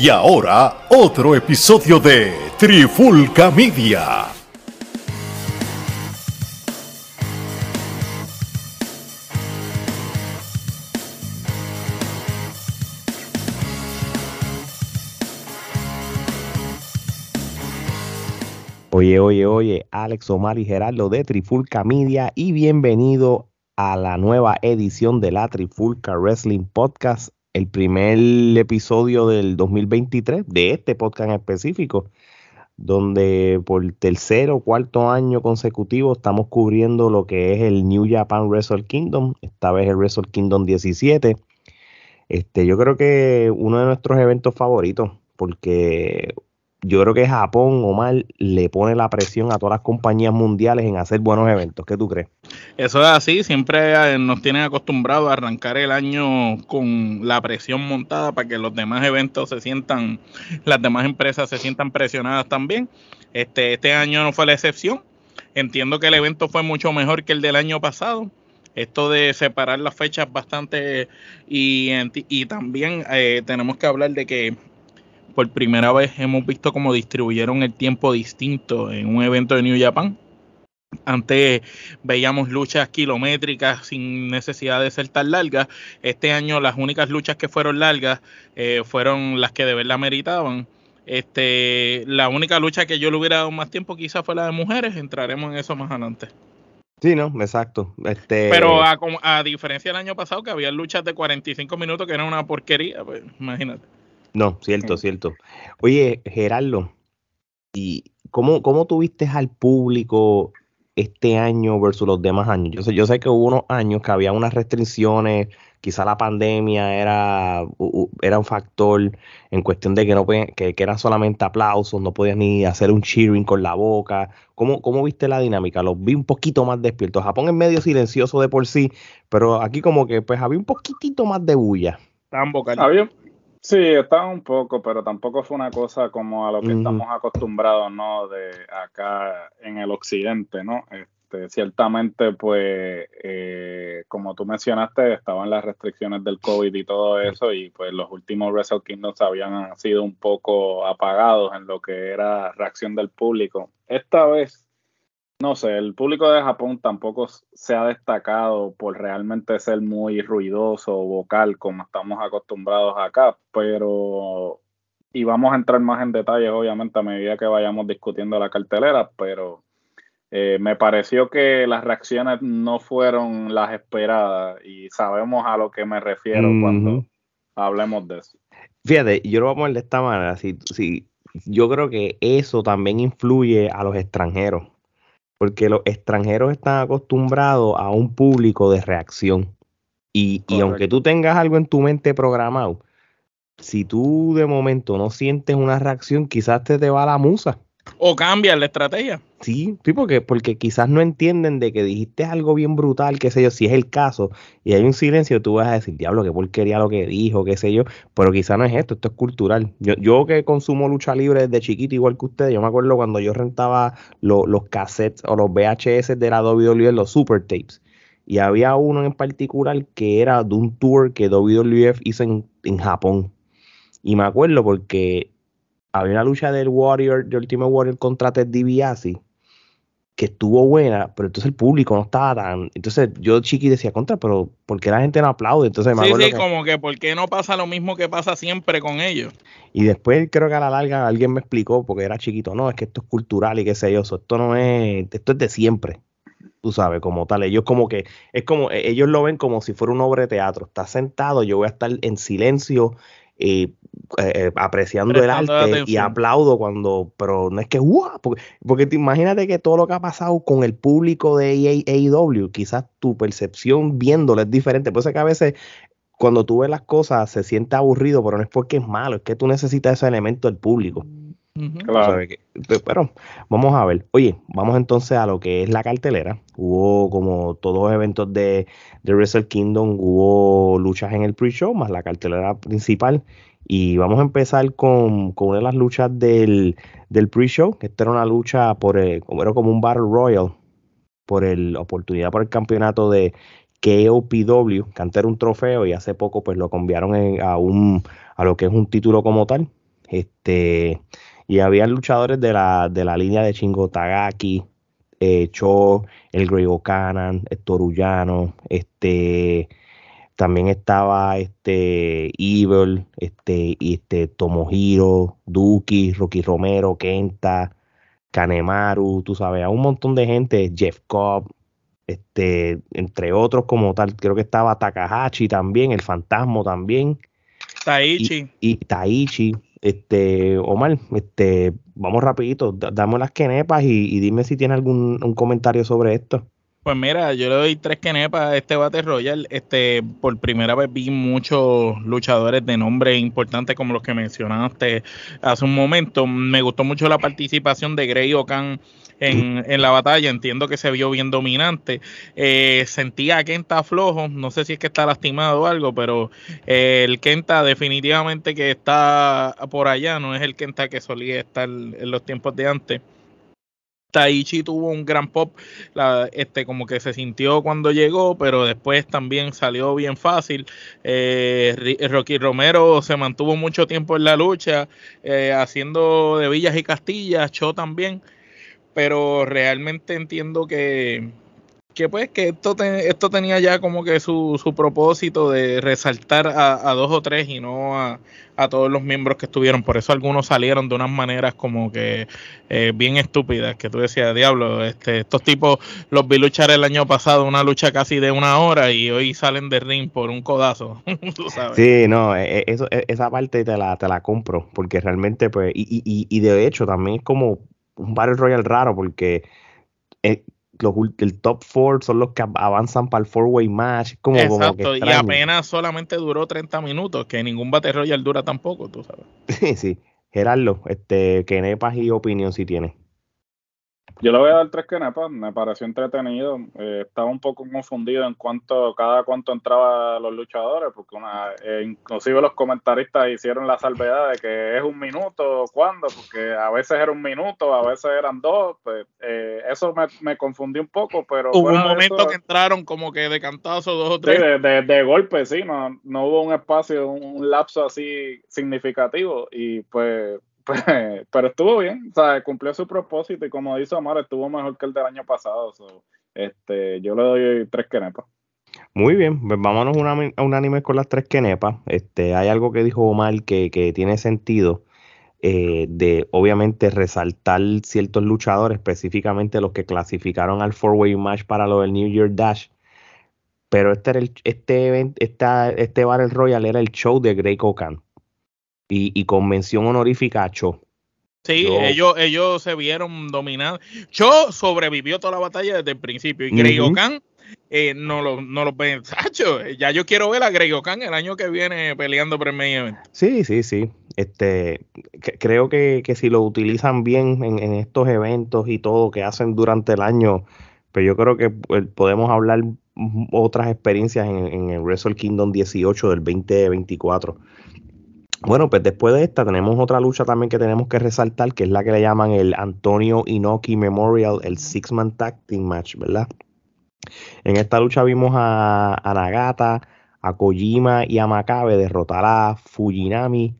Y ahora, otro episodio de Trifulca Media. Oye, oye, oye, Alex Omar y Gerardo de Trifulca Media y bienvenido a la nueva edición de la Trifulca Wrestling Podcast el primer episodio del 2023, de este podcast específico, donde por tercer o cuarto año consecutivo estamos cubriendo lo que es el New Japan Wrestle Kingdom, esta vez el Wrestle Kingdom 17. Este, yo creo que uno de nuestros eventos favoritos, porque yo creo que Japón, Omar, le pone la presión a todas las compañías mundiales en hacer buenos eventos. ¿Qué tú crees? Eso es así, siempre eh, nos tienen acostumbrados a arrancar el año con la presión montada para que los demás eventos se sientan, las demás empresas se sientan presionadas también. Este, este año no fue la excepción. Entiendo que el evento fue mucho mejor que el del año pasado. Esto de separar las fechas bastante y, y también eh, tenemos que hablar de que por primera vez hemos visto cómo distribuyeron el tiempo distinto en un evento de New Japan. Antes veíamos luchas kilométricas sin necesidad de ser tan largas. Este año las únicas luchas que fueron largas eh, fueron las que de verdad meritaban. Este, la única lucha que yo le hubiera dado más tiempo quizás fue la de mujeres. Entraremos en eso más adelante. Sí, no, exacto. Este... Pero a, a diferencia del año pasado que había luchas de 45 minutos que era una porquería, pues imagínate. No, cierto, cierto. Oye, Gerardo, ¿y cómo, cómo tuviste al público este año versus los demás años? Yo sé, yo sé que hubo unos años que había unas restricciones, quizá la pandemia era, era un factor en cuestión de que no que, que eran solamente aplausos, no podías ni hacer un cheering con la boca. ¿Cómo, ¿Cómo viste la dinámica? Los vi un poquito más despiertos. Japón es medio silencioso de por sí, pero aquí como que pues había un poquitito más de bulla. Estaban vocales. Había, Sí, estaba un poco, pero tampoco fue una cosa como a lo que estamos acostumbrados, ¿no? De acá en el occidente, ¿no? Este, ciertamente, pues, eh, como tú mencionaste, estaban las restricciones del COVID y todo eso, y pues los últimos Wrestle Kingdoms habían sido un poco apagados en lo que era reacción del público. Esta vez no sé, el público de Japón tampoco se ha destacado por realmente ser muy ruidoso o vocal como estamos acostumbrados acá, pero y vamos a entrar más en detalles obviamente a medida que vayamos discutiendo la cartelera, pero eh, me pareció que las reacciones no fueron las esperadas y sabemos a lo que me refiero cuando hablemos de eso. Fíjate, yo lo voy a poner de esta manera, si, si, yo creo que eso también influye a los extranjeros porque los extranjeros están acostumbrados a un público de reacción. Y, y, aunque tú tengas algo en tu mente programado, si tú de momento no sientes una reacción, quizás te, te va la musa. O cambia la estrategia. Sí, sí, porque, porque quizás no entienden de que dijiste algo bien brutal, qué sé yo, si es el caso, y hay un silencio, tú vas a decir, diablo, qué porquería lo que dijo, qué sé yo, pero quizás no es esto, esto es cultural. Yo, yo que consumo lucha libre desde chiquito, igual que ustedes, yo me acuerdo cuando yo rentaba los cassettes o los VHS de la WWE, los super tapes, y había uno en particular que era de un tour que WWF hizo en, en Japón. Y me acuerdo porque había una lucha del Warrior, de Ultimate Warrior contra Ted DiBiase que estuvo buena, pero entonces el público no estaba tan. Entonces yo chiqui decía contra, pero ¿por qué la gente no aplaude? Entonces me sí, sí, como que ¿por qué no pasa lo mismo que pasa siempre con ellos? Y después creo que a la larga alguien me explicó, porque era chiquito, no, es que esto es cultural y qué sé yo, esto no es, esto es de siempre. Tú sabes, como tal, ellos como que, es como, e, ellos lo ven como si fuera una obra de teatro. Está sentado, yo voy a estar en silencio, eh, eh, apreciando el arte y aplaudo cuando, pero no es que, ¡wow! Porque, porque imagínate que todo lo que ha pasado con el público de AEW, quizás tu percepción viéndolo es diferente. Por eso que a veces cuando tú ves las cosas se siente aburrido, pero no es porque es malo, es que tú necesitas ese elemento del público. Claro. pero vamos a ver. Oye, vamos entonces a lo que es la cartelera. Hubo como todos los eventos de, de Wrestle Kingdom, hubo luchas en el pre-show, más la cartelera principal. Y vamos a empezar con, con una de las luchas del, del pre-show, esta era una lucha por el, era como un Battle Royal, por la oportunidad por el campeonato de KOPW, que antes era un trofeo y hace poco pues lo cambiaron a, un, a lo que es un título como tal este, y había luchadores de la, de la línea de Shingo Tagaki, eh, Cho, el Grey O'Canan, el Torullano, este, también estaba este Evil, este, este Tomohiro, Duki, Rocky Romero, Kenta, Kanemaru, tú sabes, a un montón de gente, Jeff Cobb, este, entre otros como tal, creo que estaba Takahashi también, el fantasma también. Taichi. Y, y Taichi, este, Omar, este, vamos rapidito, dame las quenepas y, dime si tiene algún un comentario sobre esto. Pues mira, yo le doy tres quenepas a este Battle Royal. Este, por primera vez vi muchos luchadores de nombre importantes como los que mencionaste hace un momento. Me gustó mucho la participación de Grey Okan en, en, la batalla. Entiendo que se vio bien dominante. Eh, sentía a Kenta flojo. No sé si es que está lastimado o algo, pero eh, el Kenta definitivamente que está por allá. No es el Kenta que solía estar en los tiempos de antes. Taichi tuvo un gran pop, este como que se sintió cuando llegó, pero después también salió bien fácil. Eh, Rocky Romero se mantuvo mucho tiempo en la lucha, eh, haciendo de villas y castillas, Cho también, pero realmente entiendo que, que pues que esto, esto tenía ya como que su, su propósito de resaltar a, dos o tres y no a, todos los miembros que estuvieron. Por eso algunos salieron de unas maneras como que eh, bien estúpidas, que tú decías, diablo, este, estos tipos los vi luchar el año pasado, una lucha casi de una hora y hoy salen de ring por un codazo. Sí, no, e, e, eso, e, esa parte te la, te la compro, porque realmente pues, y, y, y de hecho también es como un Battle Royal raro, porque... Eh, el top four son los que avanzan para el four-way match. Como, Exacto, y apenas solamente duró 30 minutos, que ningún Battle Royale dura tampoco, tú sabes. Sí, sí. Gerardo, este, ¿qué nepas y opinión si tienes? Yo le voy a dar tres quenepas, me pareció entretenido. Eh, estaba un poco confundido en cuanto cada cuánto entraba los luchadores, porque una, eh, inclusive los comentaristas hicieron la salvedad de que es un minuto, ¿cuándo? Porque a veces era un minuto, a veces eran dos. Pues, eh, eso me, me confundí un poco, pero. Hubo un momento que entraron como que de cantazo dos o tres. Sí, de, de, golpe, sí, no, no hubo un espacio, un lapso así significativo, y pues pero estuvo bien, o sea, cumplió su propósito y como dice Omar, estuvo mejor que el del año pasado. este, yo le doy tres quenepas. Muy bien, pues vámonos a un anime con las tres quenepas. Este, hay algo que dijo Omar que, que tiene sentido. Eh, de obviamente resaltar ciertos luchadores, específicamente los que clasificaron al four-way match para lo del New Year Dash. Pero este, era el, este, esta, este Battle Royal era el show de Grey Kokan y, y con mención honorífica a Cho. Sí, ellos, ellos se vieron dominados. Cho sobrevivió toda la batalla desde el principio y Grey Okan eh, no lo, no lo ven. ya yo quiero ver a Okan el año que viene peleando por el main Sí, sí, sí. Este, creo que, que, si lo utilizan bien en, en, estos eventos y todo que hacen durante el año, pues yo creo que pues, podemos hablar otras experiencias en, en el Wrestle Kingdom 18 del 2024. Bueno, pues después de esta tenemos otra lucha también que tenemos que resaltar, que es la que le llaman el Antonio Inoki Memorial, el Six Man Tag Team Match, ¿verdad? En esta lucha vimos a, Nagata, a Kojima y a Makabe derrotar a Fujinami,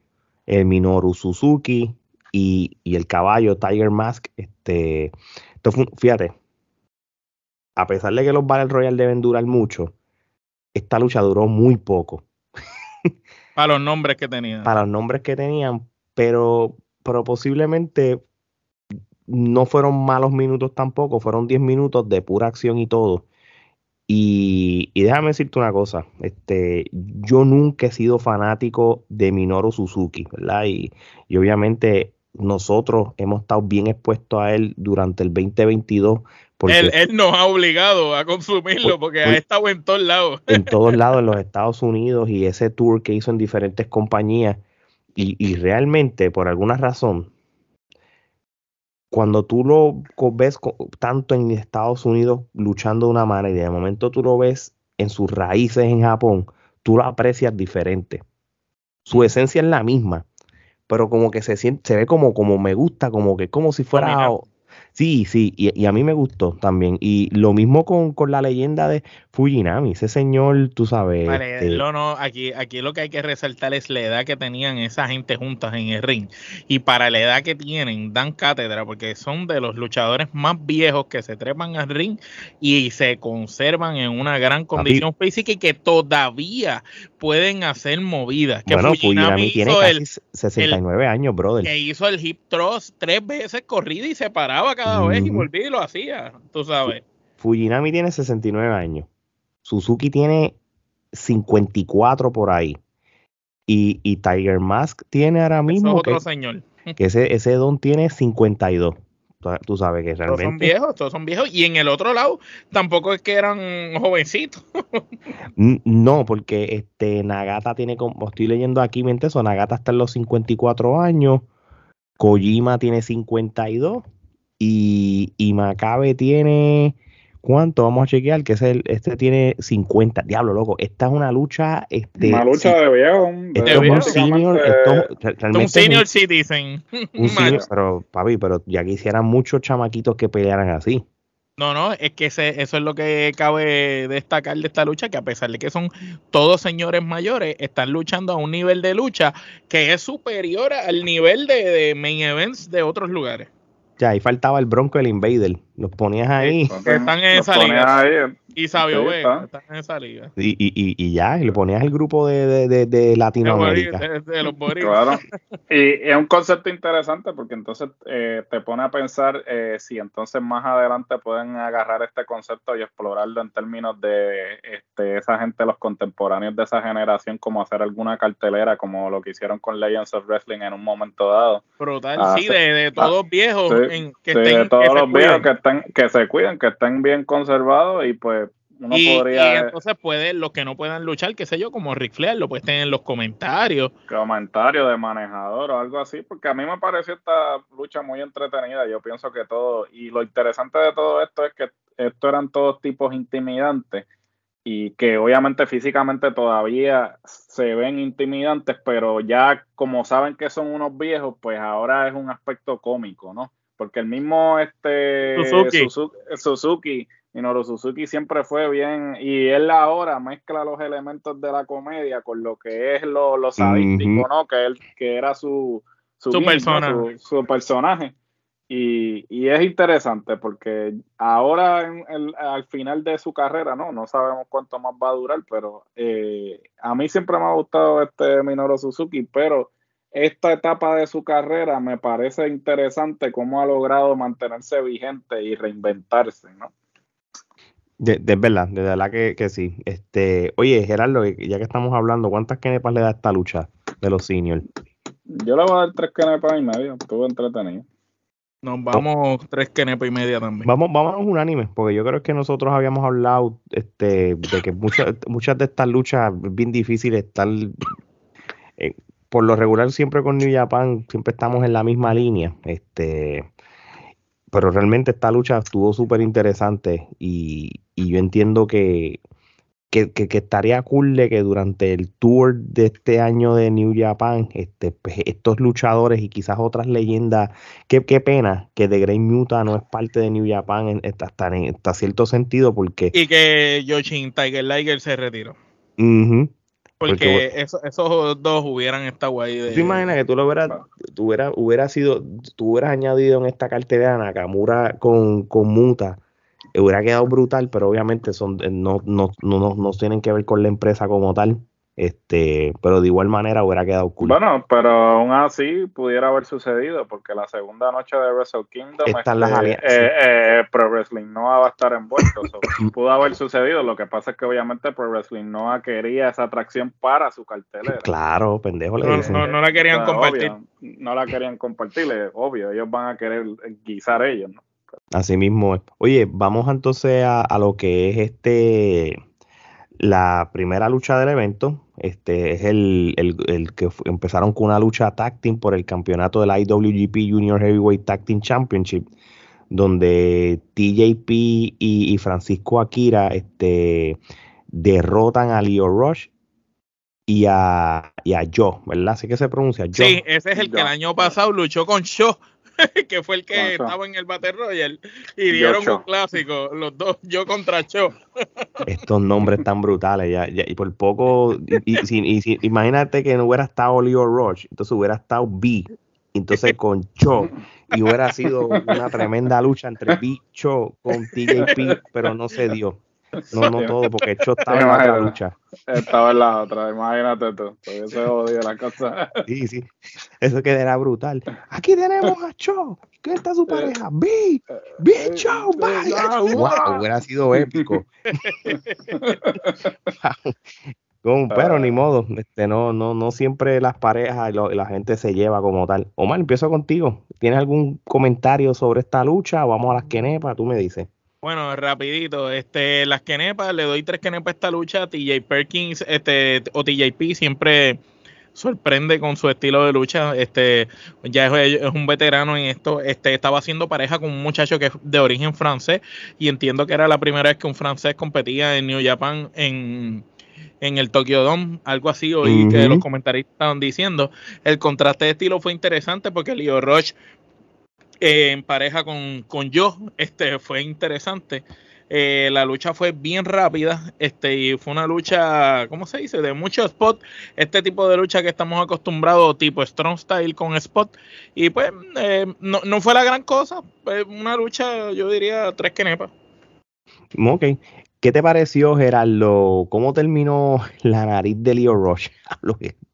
el Minoru Suzuki y, el caballo Tiger Mask. Este, fíjate, a pesar de que los Battle Royale deben durar mucho, esta lucha duró muy poco. Para los nombres que tenían. Para los nombres que tenían, pero, pero posiblemente no fueron malos minutos tampoco, fueron 10 minutos de pura acción y todo. Y, déjame decirte una cosa, este, yo nunca he sido fanático de Minoru Suzuki, ¿verdad? Y, y obviamente nosotros hemos estado bien expuestos a él durante el 2022 él, él, nos ha obligado a consumirlo porque ha estado en todos lados. En todos lados, en los Estados Unidos y ese tour que hizo en diferentes compañías. Y, realmente, por alguna razón, cuando tú lo ves tanto en Estados Unidos luchando de una manera y de momento tú lo ves en sus raíces en Japón, tú lo aprecias diferente. Su esencia es la misma, pero como que se siente, se ve como, como me gusta, como que como si fuera Sí, sí, y, a mí me gustó también. Y lo mismo con, la leyenda de Fujinami, ese señor, tú sabes. Vale, este no, aquí, aquí lo que hay que resaltar es la edad que tenían esa gente juntas en el ring. Y para la edad que tienen, dan cátedra, porque son de los luchadores más viejos que se trepan al ring y se conservan en una gran condición física y que todavía pueden hacer movidas. Que bueno, Fujinami, tiene casi 69 años, brother. Que hizo el hip thrust tres veces corrida y se paraba cada volví y lo hacía, tú sabes. Fujinami tiene 69 años. Suzuki tiene 54 por ahí. Y, y Tiger Mask tiene ahora mismo. otro que, señor. Que ese, ese don tiene 52. Tú sabes que realmente. Todos son viejos, todos son viejos. Y en el otro lado, tampoco es que eran jovencitos. no, porque este Nagata tiene como. Estoy leyendo aquí, mente eso. Nagata está en los 54 años. Kojima tiene 52 y, y Macabe tiene. ¿Cuánto? Vamos a chequear, que es el, este tiene 50. Diablo, loco, esta es una lucha. Este, una lucha de viejo. Esto es un senior, esto, un senior citizen. Un senior, pero, papi, pero ya quisieran muchos chamaquitos que pelearan así. No, no, es que eso es lo que cabe destacar de esta lucha, que a pesar de que son todos señores mayores, están luchando a un nivel de lucha que es superior al nivel de main events de otros lugares. Ya, ahí faltaba el Bronco el Invader. Los ponías ahí. están en esa liga. Y Sabio Vega, están en esa liga. Y, y, y, ya, y le ponías el grupo de, de, de, Latinoamérica. De, los claro. Y es un concepto interesante porque entonces eh, te pone a pensar eh, si entonces más adelante pueden agarrar este concepto y explorarlo en términos de este, esa gente, los contemporáneos de esa generación, como hacer alguna cartelera, como lo que hicieron con Legends of Wrestling en un momento dado. Brutal, ah, sí, de, todos ah, viejos. que de todos los viejos que estén que se cuiden, que estén bien conservados y pues uno podría... Y entonces puede, los que no puedan luchar, qué sé yo, como Ric Flair, lo pueden tener en los comentarios. Comentarios de manejador o algo así, porque a mí me pareció esta lucha muy entretenida, yo pienso que todo, y lo interesante de todo esto es que estos eran todos tipos intimidantes y que obviamente físicamente todavía se ven intimidantes, pero ya como saben que son unos viejos, pues ahora es un aspecto cómico, ¿no? porque el mismo este Suzuki, Suzuki, Minoru Suzuki siempre fue bien y él ahora mezcla los elementos de la comedia con lo que es lo, lo sadístico, ¿no? Que él que era su su, personaje. Su, personaje. Y, y, es interesante porque ahora al final de su carrera, no, no sabemos cuánto más va a durar, pero eh, a mí siempre me ha gustado este Minoru Suzuki, pero esta etapa de su carrera me parece interesante cómo ha logrado mantenerse vigente y reinventarse, ¿no? De, verdad, de verdad que, que, sí. Este, oye, Gerardo, ya que estamos hablando, ¿cuántas kenepas le da esta lucha de los seniors? Yo le voy a dar tres kenepas y medio, estuvo entretenido. Nos vamos tres kenepas y media también. Vamos, vamos a un anime, porque yo creo que nosotros habíamos hablado este, de que muchas, muchas de estas luchas bien difíciles están por lo regular siempre con New Japan siempre estamos en la misma línea. Este, pero realmente esta lucha estuvo súper interesante y, yo entiendo que, que, estaría cool de que durante el tour de este año de New Japan, este, pues, estos luchadores y quizás otras leyendas, qué, qué pena que The Great Muta no es parte de New Japan en, hasta, en, cierto sentido porque... Y que Yoshin Tiger Liger se retiró. Porque, esos dos hubieran estado ahí. De, ¿Tú imaginas que tú lo hubieras, tú hubieras, sido, tú hubieras añadido en esta cartera Nakamura con, con Muta? Hubiera quedado brutal, pero obviamente son, eh, no, no, no, no tienen que ver con la empresa como tal. Este, pero de igual manera hubiera quedado cool. Bueno, pero aún así pudiera haber sucedido, porque la segunda noche de Wrestle Kingdom Están las este, eh, eh, Pro Wrestling Noah va a estar envuelto. pudo haber sucedido. Lo que pasa es que obviamente Pro Wrestling Noah quería esa atracción para su cartelera. Claro, pendejo le dicen. No, no, la querían compartir. no la querían compartir, obvio. Ellos van a querer guisar ellos, ¿no? Así mismo es. Oye, vamos entonces a, a lo que es este la primera lucha del evento este, es el, que empezaron con una lucha tag team por el campeonato del IWGP Junior Heavyweight Tag Team Championship, donde TJP y, Francisco Akira este, derrotan a Leo Rush y a, y a Joe, ¿verdad? Así que se pronuncia Joe. Sí, ese es el que el año pasado luchó con Joe. que fue el que estaba en el Battle Royale, y dieron un clásico, los dos, yo contra Cho. Estos nombres tan brutales, ya, y por poco, y, imagínate que no hubiera estado Leo Roche, entonces hubiera estado B, entonces con Cho, y hubiera sido una tremenda lucha entre B, Cho con TJP, pero no se dio. No, no todo, porque Cho estaba en la lucha. Estaba en la otra, imagínate tú. Se jodió la cosa. Sí, sí. Eso quedará brutal. Aquí tenemos a Cho. ¿Qué está su pareja? B. B. Cho. Wow, hubiera sido épico. pero ni modo, este, no, no, no siempre las parejas y la gente se lleva como tal. Omar, empiezo contigo. ¿Tienes algún comentario sobre esta lucha? Vamos a las quenepas, tú me dices. Bueno, rapidito, este, las quenepas, le doy tres quenepas a esta lucha. TJ Perkins, este, o TJP siempre sorprende con su estilo de lucha. Este, ya es, un veterano en esto. Este, estaba haciendo pareja con un muchacho que es de origen francés y entiendo que era la primera vez que un francés competía en New Japan en, en el Tokyo Dome, algo así, oí que los comentaristas estaban diciendo. El contraste de estilo fue interesante porque Leo Roche eh, en pareja con, con yo, este fue interesante. Eh, la lucha fue bien rápida, este, y fue una lucha, ¿cómo se dice? De mucho spot, este tipo de lucha que estamos acostumbrados, tipo Strong Style con spot, y pues eh, no, no, fue la gran cosa, una lucha, yo diría, tres quenepas. Ok. ¿Qué te pareció, Gerardo? ¿Cómo terminó la nariz de Leo Rush?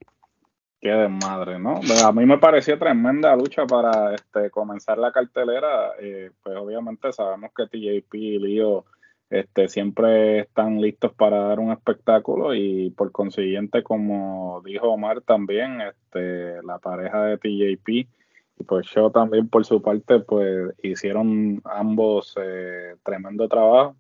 Qué desmadre, ¿no? Pues, a mí me pareció tremenda lucha para este, comenzar la cartelera. Eh, pues obviamente sabemos que TJP y Leo este, siempre están listos para dar un espectáculo y por consiguiente, como dijo Omar también, este, la pareja de TJP y pues yo también por su parte, pues hicieron ambos eh, tremendo trabajo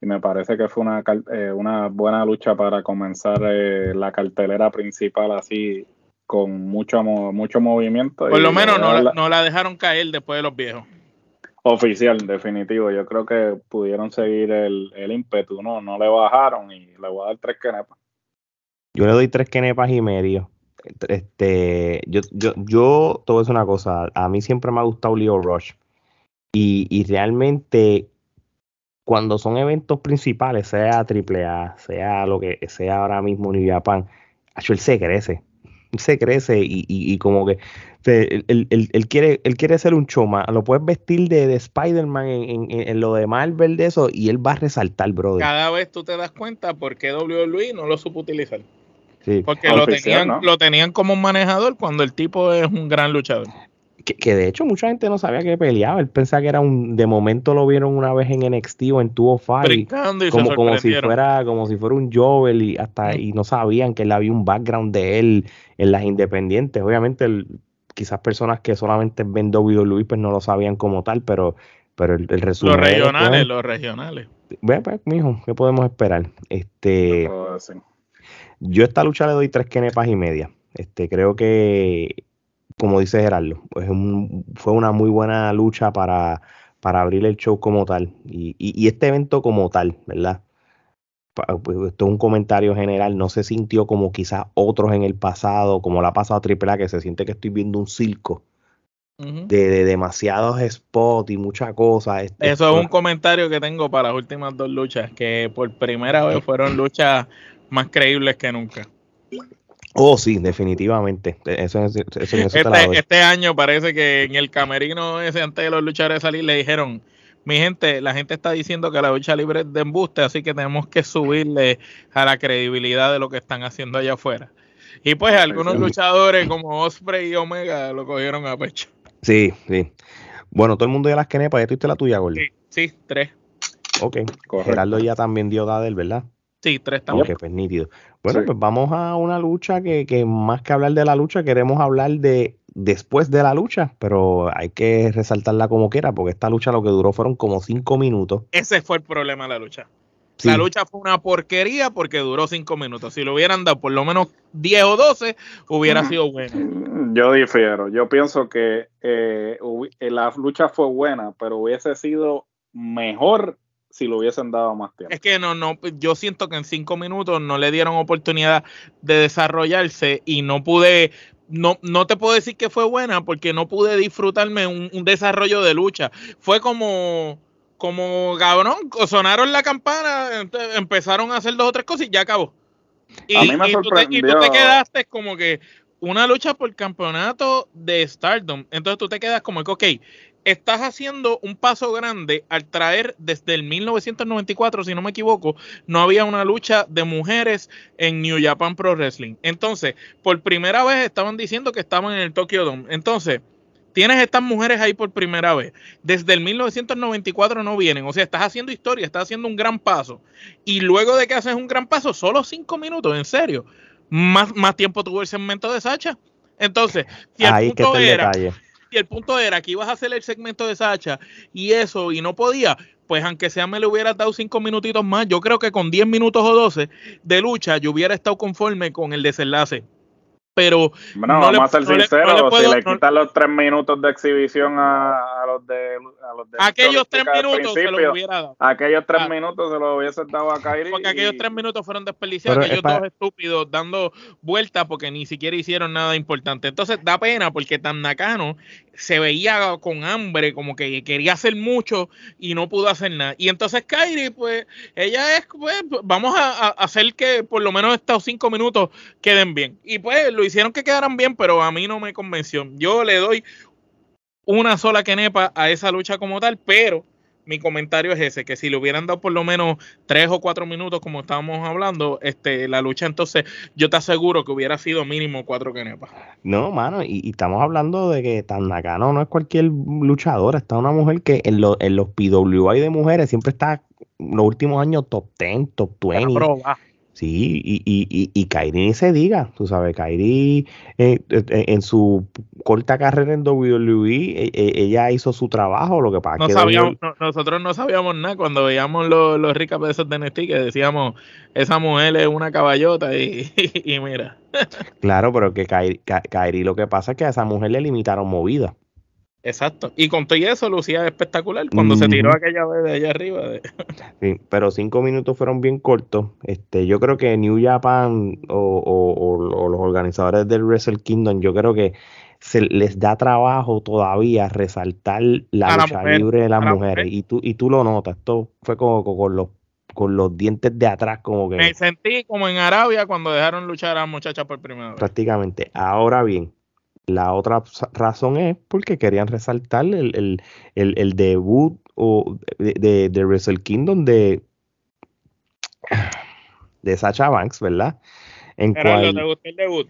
y me parece que fue una, eh, una buena lucha para comenzar la cartelera principal así con mucho, mucho movimiento. Por lo menos no la, no la dejaron caer después de los viejos. Oficial, definitivo. Yo creo que pudieron seguir el, el ímpetu, ¿no? No le bajaron y le voy a dar tres quenepas. Yo le doy tres quenepas y medio. Este, yo, yo, yo, todo es una cosa. A mí siempre me ha gustado Leo Rush. Y, y realmente, cuando son eventos principales, sea AAA, sea lo que sea ahora mismo New Japan, él se crece se crece y, como que él, quiere, él quiere ser un choma. Lo puedes vestir de, Spider-Man en, lo de Marvel de eso y él va a resaltar, brother. Cada vez tú te das cuenta por qué WWE no lo supo utilizar. Porque lo tenían, lo tenían como un manejador cuando el tipo es un gran luchador que, de hecho mucha gente no sabía que peleaba. Él pensaba que era un. De momento lo vieron una vez en NXT o en Tuvo Fight. Como, como si fuera, como si fuera un Jovel y hasta y no sabían que él había un background de él en las independientes. Obviamente, quizás personas que solamente ven WWE pues no lo sabían como tal, pero, pero el, resumen. Los regionales, los regionales. Ve, pues, mijo, ¿qué podemos esperar? Este. Yo esta lucha le doy tres kenepas y media. Este, creo que como dice Gerardo, fue una muy buena lucha para, para abrir el show como tal y, este evento como tal, ¿verdad? Pues, esto es un comentario general, no se sintió como quizás otros en el pasado, como la ha pasado a AAA, que se siente que estoy viendo un circo de, demasiados spots y muchas cosas. Este, Eso es un comentario que tengo para las últimas dos luchas, que por primera vez fueron luchas más creíbles que nunca. Oh, sí, definitivamente. Eso, eso, este, este, año parece que en el camerino ese antes de los luchadores salir le dijeron, mi gente, la gente está diciendo que la lucha libre es de embuste, así que tenemos que subirle a la credibilidad de lo que están haciendo allá afuera. Y pues algunos luchadores como Osprey y Omega lo cogieron a pecho. Sí, sí. Bueno, todo el mundo ya las quenepas, ya tuviste la tuya, Gordy. Sí, sí, tres. Ok. Gerardo ya también dio Dadel, ¿verdad? Sí, tres también. Ok, pues nítido. Bueno, pues vamos a una lucha que, que, más que hablar de la lucha, queremos hablar de después de la lucha, pero hay que resaltarla como quiera, porque esta lucha lo que duró fueron como cinco minutos. Ese fue el problema de la lucha. La lucha fue una porquería porque duró cinco minutos. Si lo hubieran dado por lo menos 10 o 12, hubiera sido bueno. Yo difiero. Yo pienso que eh, la lucha fue buena, pero hubiese sido mejor si lo hubiesen dado más tiempo. Es que no, no, yo siento que en cinco minutos no le dieron oportunidad de desarrollarse y no pude no, no te puedo decir que fue buena porque no pude disfrutarme un, desarrollo de lucha. Fue como, como cabrón, sonaron la campana, empezaron a hacer dos o tres cosas y ya acabó. Y, a mí me y, tú te, y tú te quedaste como que una lucha por campeonato de Stardom. Entonces tú te quedas como que, ok, estás haciendo un paso grande al traer desde el 1994, si no me equivoco, no había una lucha de mujeres en New Japan Pro Wrestling. Entonces, por primera vez estaban diciendo que estaban en el Tokyo Dome. Entonces, tienes estas mujeres ahí por primera vez. Desde el 1994 no vienen. O sea, estás haciendo historia, estás haciendo un gran paso. Y luego de que haces un gran paso, solo cinco minutos, en serio. Más, más tiempo tuvo el segmento de Sacha. Entonces, si el punto era, y el punto era que ibas a hacer el segmento de Sacha y eso y no podía, pues aunque sea me le hubiera dado cinco minutitos más, yo creo que con 10 minutos o 12 de lucha yo hubiera estado conforme con el desenlace pero bueno, no vamos a ser sinceros, si le quitan los tres minutos de exhibición a, los de, a los de aquellos tres minutos se los hubiera dado. Aquellos tres minutos se los hubiese dado a Kairi. Porque aquellos tres minutos fueron desperdiciados, aquellos dos estúpidos dando vueltas porque ni siquiera hicieron nada importante. Entonces da pena porque tan Nakano se veía con hambre, como que quería hacer mucho y no pudo hacer nada. Y entonces Kairi, pues, ella es, pues, vamos a, hacer que por lo menos estos cinco minutos queden bien. Y pues lo hicieron que quedaran bien, pero a mí no me convenció. Yo le doy una sola quenepa a esa lucha como tal, pero mi comentario es ese, que si le hubieran dado por lo menos tres o cuatro minutos, como estábamos hablando, este, la lucha entonces yo te aseguro que hubiera sido mínimo cuatro quenepas. No, mano, y, estamos hablando de que Tan Nakano no es cualquier luchadora, está una mujer que en, en los PWI de mujeres siempre está en los últimos años top 10, top 20. Sí, y, y, y, Kairi ni se diga, tú sabes, Kairi eh, eh, eh, en su corta carrera en WWE, ella hizo su trabajo, lo que pasa no que sabíamos, nosotros no sabíamos nada cuando veíamos los, los ricas de esos de NXT que decíamos, esa mujer es una caballota y, mira. claro, pero que Kairi, Kairi, lo que pasa es que a esa mujer le limitaron movida. Exacto. Y con todo eso lucía espectacular cuando se tiró aquella vez de allá arriba. Sí, pero cinco minutos fueron bien cortos. Este, yo creo que New Japan o, los organizadores del Wrestle Kingdom, yo creo que se les da trabajo todavía resaltar la lucha libre de las mujeres. Y tú, y tú lo notas. Esto fue como, con los con los dientes de atrás como que... Me sentí como en Arabia cuando dejaron luchar a las muchachas por primera vez. Prácticamente. Ahora bien, la otra razón es porque querían resaltar el, debut o de, de, Wrestle Kingdom de, de Sacha Banks, ¿verdad? En cual... el debut?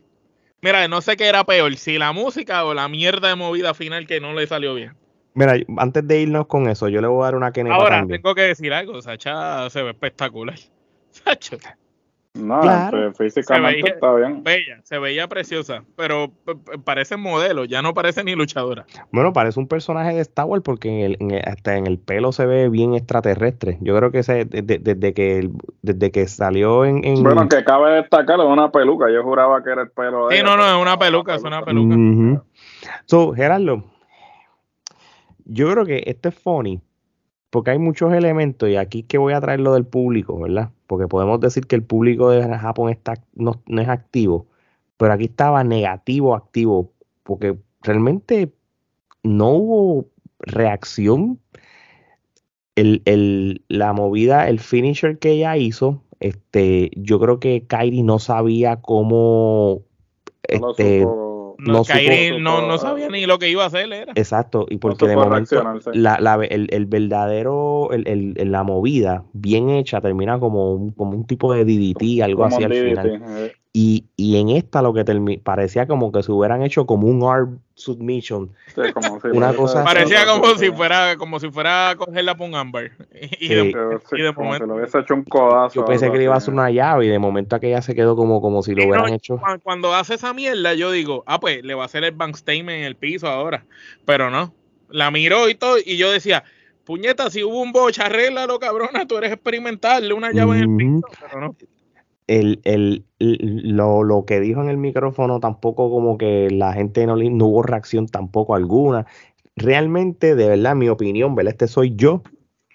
Mira, no sé qué era peor, si la música o la mierda de movida final que no le salió bien. Mira, antes de irnos con eso, yo le voy a dar una quenepa Ahora, tengo que decir algo, Sacha se ve espectacular. Sacha. No, pues, físicamente está bien. Bella, se veía preciosa, pero parece modelo, ya no parece ni luchadora. Bueno, parece un personaje de Star Wars porque en el, hasta en el pelo se ve bien extraterrestre. Yo creo que ese, desde, que desde que salió en, Bueno, que cabe destacar es una peluca, yo juraba que era el pelo de Sí, no, no, es una peluca, es una peluca. So, Gerardo, yo creo que este es funny porque hay muchos elementos y aquí que voy a traer lo del público, ¿verdad? Porque podemos decir que el público de Japón está, no, es activo, pero aquí estaba negativo activo, porque realmente no hubo reacción. El, la movida, el finisher que ella hizo, este, yo creo que Kairi no sabía cómo este, no, no, no, sabía ni lo que iba a hacer. Era. Exacto, y porque de momento la, la, el, el, verdadero, el, el, la movida bien hecha termina como un, como un tipo de DDT, algo así al final. Eh. Y, y en esta lo que parecía como que se hubieran hecho como un arm submission. una cosa parecía como si fuera como si fuera a cogerla por un amber. Y, de, momento lo hubiese hecho un codazo. Yo pensé que le iba a hacer una llave y de momento aquella se quedó como, como si lo hubieran hecho. Cuando hace esa mierda, yo digo, ah, pues le va a hacer el bank statement en el piso ahora. Pero no. La miró y todo, y yo decía, puñeta, si hubo un bocha, arréglalo, cabrona, tú eres experimental, una llave en el piso, pero no el, el, lo, lo, que dijo en el micrófono tampoco como que la gente no, no hubo reacción tampoco alguna. Realmente, de verdad, mi opinión, ¿verdad? Este soy yo.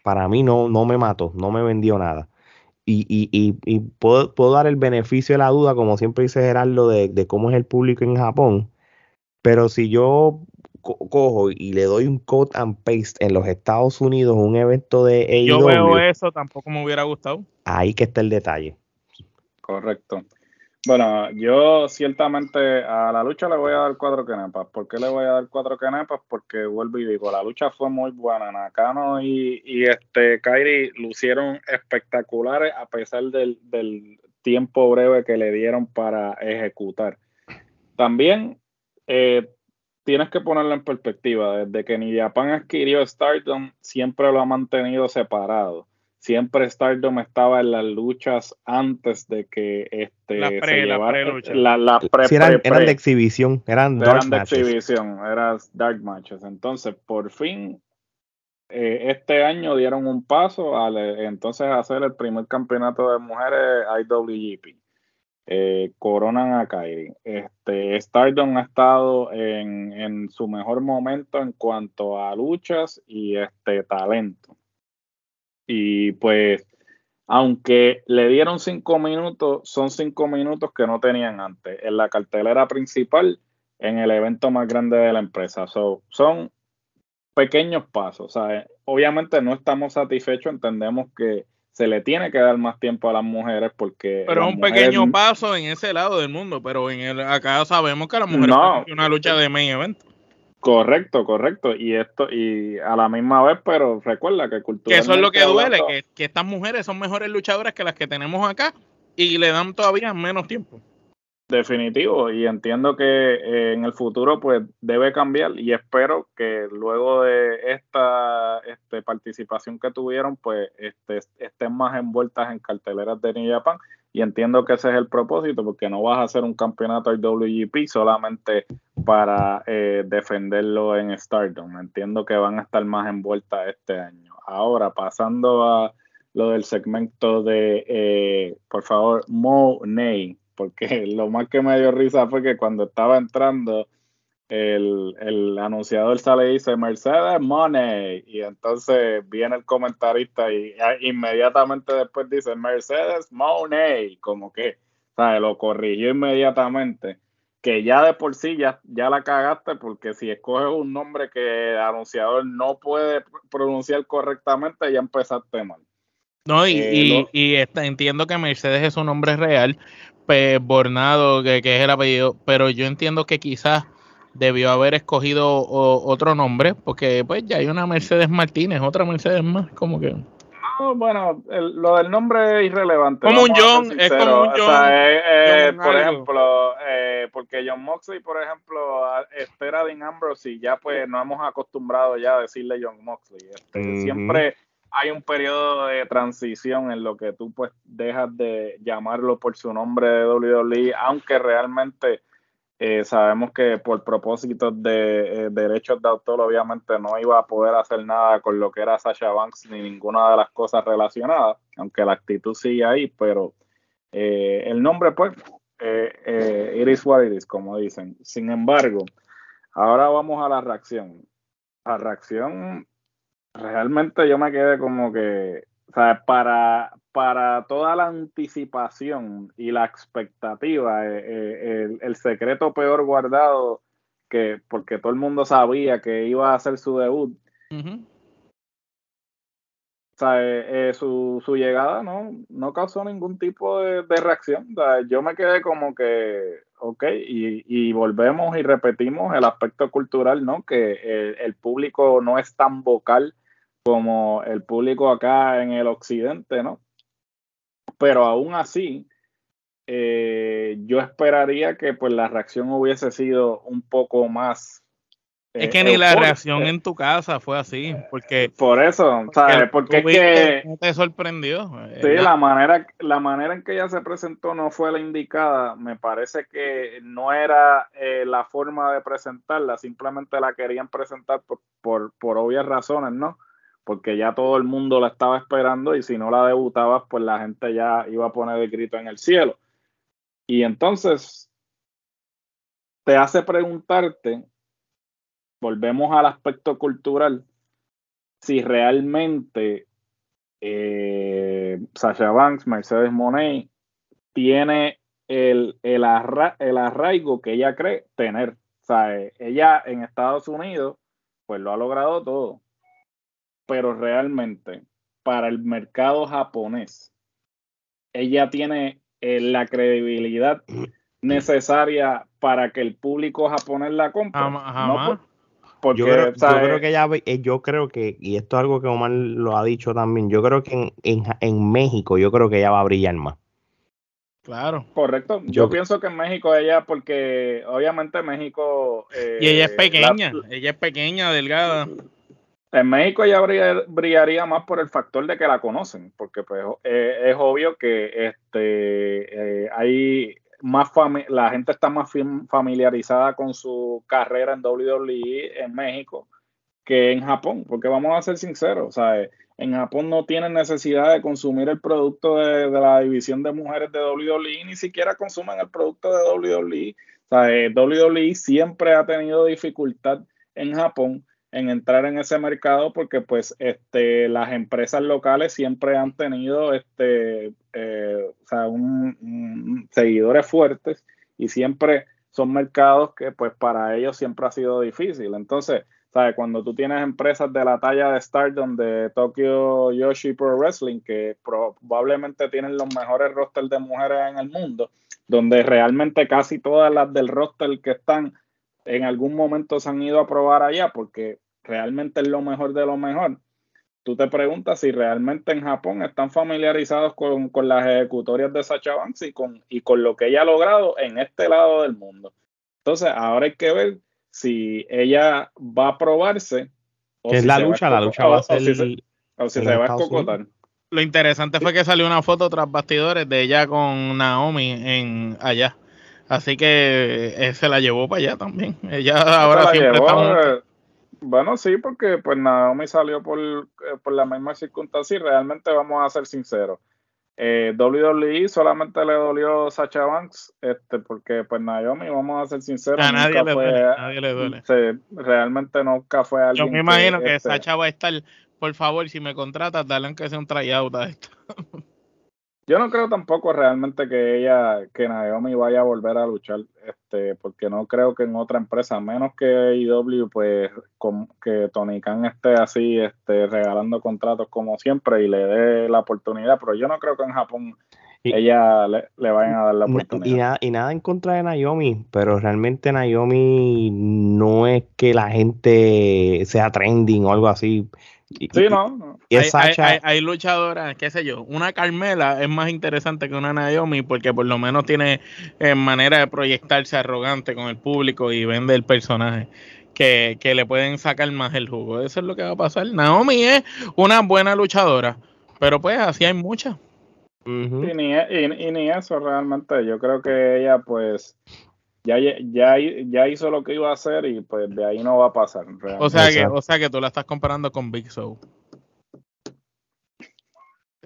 Para mí no, no me mató, no me vendió nada. Y, y, y, y puedo, puedo, dar el beneficio de la duda, como siempre dice Gerardo, de, de, cómo es el público en Japón. Pero si yo cojo y le doy un cut and paste en los Estados Unidos, un evento de AEW. Yo veo eso, tampoco me hubiera gustado. Ahí que está el detalle. Correcto. Bueno, yo ciertamente a la lucha le voy a dar cuatro canepas. ¿Por qué le voy a dar cuatro canepas? Porque vuelvo y digo, la lucha fue muy buena. Nakano y, y este Kairi lucieron espectaculares a pesar del, tiempo breve que le dieron para ejecutar. También eh, tienes que ponerlo en perspectiva. Desde que New Japan adquirió Stardom, siempre lo ha mantenido separado. Siempre Stardom estaba en las luchas antes de que este la pre, se llevara, la pre, eran, de exhibición, eran, eran de exhibición, eran dark matches. Entonces, por fin, eh, este año dieron un paso al entonces hacer el primer campeonato de mujeres IWGP eh, coronan a Kairi. Este, Stardom ha estado en, en, su mejor momento en cuanto a luchas y este talento. Y pues, aunque le dieron cinco minutos, son cinco minutos que no tenían antes en la cartelera principal en el evento más grande de la empresa. son pequeños pasos. Obviamente no estamos satisfechos, entendemos que se le tiene que dar más tiempo a las mujeres porque... Pero es un pequeño paso en ese lado del mundo, pero en el, acá sabemos que las mujeres no, una lucha de main event. Correcto, correcto. Y esto, y a la misma vez, pero recuerda que culturalmente... Que eso es lo que duele, que, que estas mujeres son mejores luchadoras que las que tenemos acá y le dan todavía menos tiempo. Definitivo, y entiendo que eh, en el futuro pues debe cambiar y espero que luego de esta este, participación que tuvieron pues este, estén más envueltas en carteleras de New Japan y entiendo que ese es el propósito porque no vas a hacer un campeonato de WGP solamente para eh, defenderlo en Stardom, entiendo que van a estar más envueltas este año. Ahora pasando a lo del segmento de, eh, por favor, Mo Ney porque lo más que me dio risa fue que cuando estaba entrando, el, el anunciador sale y dice Mercedes Money, y entonces viene el comentarista y inmediatamente después dice Mercedes Money, como que, ¿sabes? Lo corrigió inmediatamente que ya de por sí ya, ya la cagaste porque si escoges un nombre que el anunciador no puede pronunciar correctamente, ya empezaste mal. No, y, eh, y, entiendo que Mercedes es un nombre real, Bornado, que, es el apellido, pero yo entiendo que quizás debió haber escogido otro nombre, porque pues ya hay una Mercedes Martínez, otra Mercedes más, como que... bueno, lo del nombre es irrelevante. Como un John, es como un John. Eh, por ejemplo, eh, porque John Moxley, por ejemplo, espera Dean Ambrose y ya pues no hemos acostumbrado ya a decirle John Moxley. Este, Siempre hay un periodo de transición en lo que tú pues dejas de llamarlo por su nombre de WWE, aunque realmente eh, sabemos que por propósitos de eh, derechos de autor obviamente no iba a poder hacer nada con lo que era Sasha Banks ni ninguna de las cosas relacionadas, aunque la actitud sigue ahí, pero eh, el nombre pues it is what it is, como dicen. Sin embargo, ahora vamos a la reacción. La reacción realmente yo me quedé como que, o sea, para, para toda la anticipación y la expectativa, eh, eh, el, secreto peor guardado, que porque todo el mundo sabía que iba a hacer su debut. O sea, eh, su, su, llegada no, no causó ningún tipo de, reacción. yo me quedé como que, ok, y, y, volvemos y repetimos el aspecto cultural, ¿no? Que el, el público no es tan vocal como el público acá en el occidente, ¿no? Pero aún así, eh, yo esperaría que pues la reacción hubiese sido un poco más es que ni la reacción en tu casa fue así, porque por eso, ¿sabes? Porque, es que te sorprendió. Sí, la manera, la manera en que ella se presentó no fue la indicada. Me parece que no era eh, la forma de presentarla, simplemente la querían presentar por, por, por obvias razones, ¿no? Porque ya todo el mundo la estaba esperando y si no la debutabas, pues la gente ya iba a poner el grito en el cielo. Y entonces te hace preguntarte, volvemos al aspecto cultural, si realmente eh, Sasha Banks, Mercedes Monet, tiene el, el, el arraigo que ella cree tener. O sea, ella en Estados Unidos, pues lo ha logrado todo. Pero realmente, para el mercado japonés, ella tiene eh, la credibilidad necesaria para que el público japonés la compre. Jamás, porque, yo, creo, yo creo, que ella, eh, yo creo que, y esto es algo que Omar lo ha dicho también, yo creo que en, en, en México yo creo que ella va a brillar más. Claro. Correcto. Yo, pienso que en México ella, porque obviamente México... Eh, y ella es pequeña, ella es pequeña, delgada. En México ella brillaría más por el factor de que la conocen, porque pues eh, es obvio que este eh, hay más la gente está más familiarizada con su carrera en WWE en México que en Japón, porque vamos a ser sinceros, sea, en Japón no tienen necesidad de consumir el producto de, la división de mujeres de WWE, ni siquiera consumen el producto de WWE. O sea, WWE siempre ha tenido dificultad en Japón en entrar en ese mercado porque pues este las empresas locales siempre han tenido este eh, o sea, un, seguidores fuertes y siempre son mercados que pues para ellos siempre ha sido difícil. Entonces cuando tú tienes empresas de la talla de Stardom, de Tokyo Yoshi Pro Wrestling, que probablemente tienen los mejores rosters de mujeres en el mundo, donde realmente casi todas las del roster que están en algún momento se han ido a probar allá, porque realmente es lo mejor de lo mejor. Tú te preguntas si realmente en Japón están familiarizados con, las ejecutorias de Sacha Banks y con, y con lo que ella ha logrado en este lado del mundo. Entonces, ahora hay que ver si ella va a probarse. O es la lucha, la lucha va a ser. O si se, va a escocotar. Lo interesante fue que salió una foto tras bastidores de ella con Naomi en allá. Así que eh, se la llevó para allá también. Ella ahora siempre está. Bueno, sí, porque pues Naomi salió por, eh, por la misma circunstancia y realmente vamos a ser sinceros. Eh, WWE solamente le dolió Sacha Banks, este, porque pues Naomi, vamos a ser sinceros, a nadie, le, duele, nadie le duele. realmente nunca fue alguien. Yo me imagino que, este, Sacha va a estar, por favor, si me contratas, dale que sea un tryout a esto. Yo no creo tampoco realmente que ella, que Naomi vaya a volver a luchar, este, porque no creo que en otra empresa, menos que IW, pues con, que Tony Khan esté así, este, regalando contratos como siempre y le dé la oportunidad, pero yo no creo que en Japón ella le, le, vayan a dar la oportunidad. Y, nada, y nada en contra de Naomi, pero realmente Naomi no es que la gente sea trending o algo así. Sí, no. hay, luchadoras, qué sé yo, una Carmela es más interesante que una Naomi porque por lo menos tiene eh, manera de proyectarse arrogante con el público y vende el personaje. Que, le pueden sacar más el jugo. Eso es lo que va a pasar. Naomi es una buena luchadora, pero pues así hay muchas. y, ni, y, ni, eso realmente. Yo creo que ella, pues, ya, ya, ya hizo lo que iba a hacer y pues de ahí no va a pasar. O sea, que, o sea que tú la estás comparando con Big Show.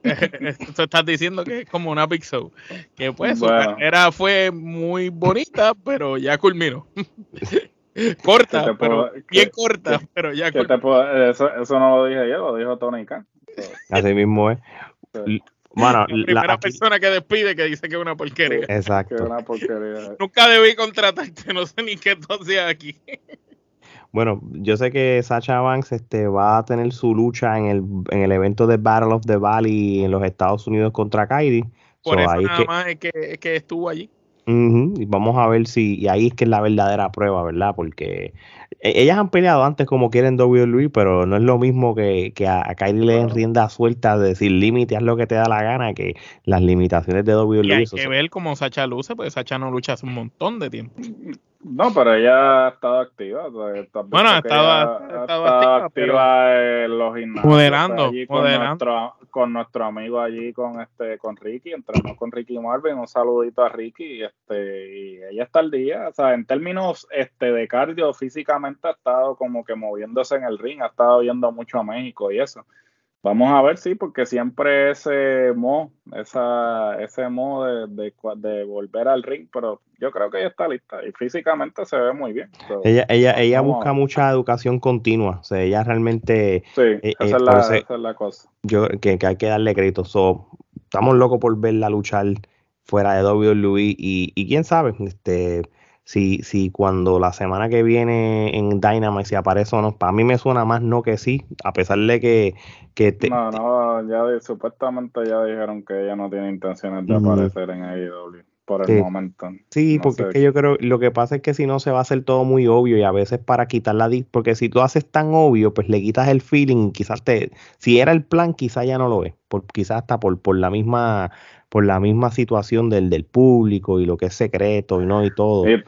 Tú estás diciendo que es como una Big Show. Que pues era fue muy bonita, pero ya culminó. corta, pero bien corta, pero ya culminó. eso, eso no lo dije yo, lo dijo Tony Khan. Así mismo es. La primera persona que despide que dice que es una porquería. Exacto. Nunca debí contratarte, no sé ni qué entonces aquí. Bueno, yo sé que Sacha Banks este, va a tener su lucha en el, en el evento de Battle of the Valley en los Estados Unidos contra Kairi. Por eso nada más es que, que estuvo allí. Y vamos a ver si, y ahí es que es la verdadera prueba, ¿verdad? Porque e, ellas han peleado antes como quieren WWE, pero no es lo mismo que, que a, Kyrie le den rienda suelta de decir límite, haz lo que te da la gana, que las limitaciones de WWE. Y hay que ver cómo Sacha luce, porque Sacha no lucha hace un montón de tiempo. No, pero ella ha estado activa. bueno, ha estado, activa, en los gimnasios. Modelando, con nuestro, amigo allí, con este con Ricky. Entrenó con Ricky Marvin. Un saludito a Ricky. Este, y ella está al día. O sea, en términos este, de cardio, físicamente ha estado como que moviéndose en el ring. Ha estado viendo mucho a México y eso. Vamos a ver, sí, porque siempre ese mo, esa, ese mo de, de, volver al ring, pero yo creo que ella está lista y físicamente se ve muy bien. ella ella, ella busca mucha educación continua, o sea, ella realmente... Sí, eh, eh, esa, es la, cosa. Yo, que, hay que darle crédito, so, estamos locos por verla luchar fuera de WWE y, y quién sabe, este si, si cuando la semana que viene en Dynamite si aparece o no, para mí me suena más no que sí, a pesar de que... que no, no, ya supuestamente ya dijeron que ella no tiene intenciones de aparecer en AEW por el momento. Sí, porque es que yo creo, lo que pasa es que si no se va a hacer todo muy obvio y a veces para quitar la... Porque si tú haces tan obvio, pues le quitas el feeling, quizás te... Si era el plan, quizás ya no lo ves, por, quizás hasta por, por la misma por la misma situación del, del público y lo que es secreto y no y todo. Y,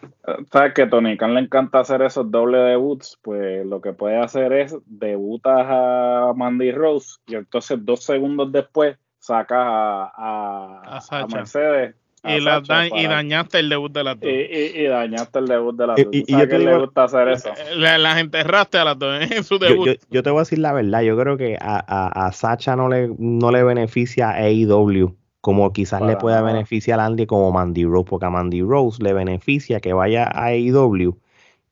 ¿Sabes que Tony Khan le encanta hacer esos doble debuts? Pues lo que puede hacer es debutas a Mandy Rose y entonces dos segundos después sacas a, a, Mercedes y, la y, dañaste el debut de las dos. Y, dañaste el debut de las dos. Y, yo te le gusta hacer eso. las enterraste a las dos en su debut. Yo, te voy a decir la verdad. Yo creo que a, a, a Sacha no le, no le beneficia a AEW como quizás le pueda beneficiar a Andy como Mandy Rose, porque a Mandy Rose le beneficia que vaya a AEW,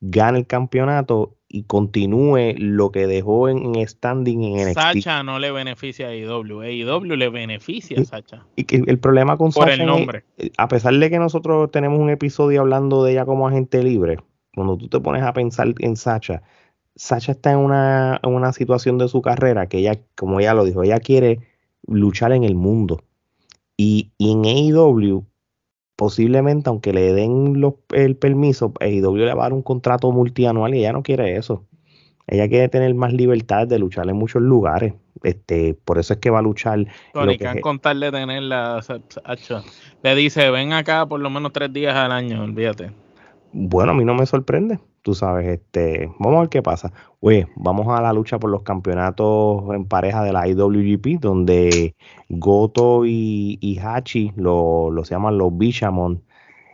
gane el campeonato y continúe lo que dejó en, standing en NXT. Sacha no le beneficia a AEW, AEW le beneficia a Sacha. Y, que el problema con Por el nombre. a pesar de que nosotros tenemos un episodio hablando de ella como agente libre, cuando tú te pones a pensar en Sacha, Sacha está en una, en una situación de su carrera que ella, como ella lo dijo, ella quiere luchar en el mundo y, en AEW, posiblemente, aunque le den el permiso, AEW le va a dar un contrato multianual y ella no quiere eso. Ella quiere tener más libertad de luchar en muchos lugares. Este, por eso es que va a luchar. Tony, que contarle tenerla, le dice, ven acá por lo menos tres días al año, olvídate. Bueno, a mí no me sorprende tú sabes, este, vamos a ver qué pasa. Oye, vamos a la lucha por los campeonatos en pareja de la IWGP, donde Goto y, Hachi lo, lo, se llaman los Bichamon.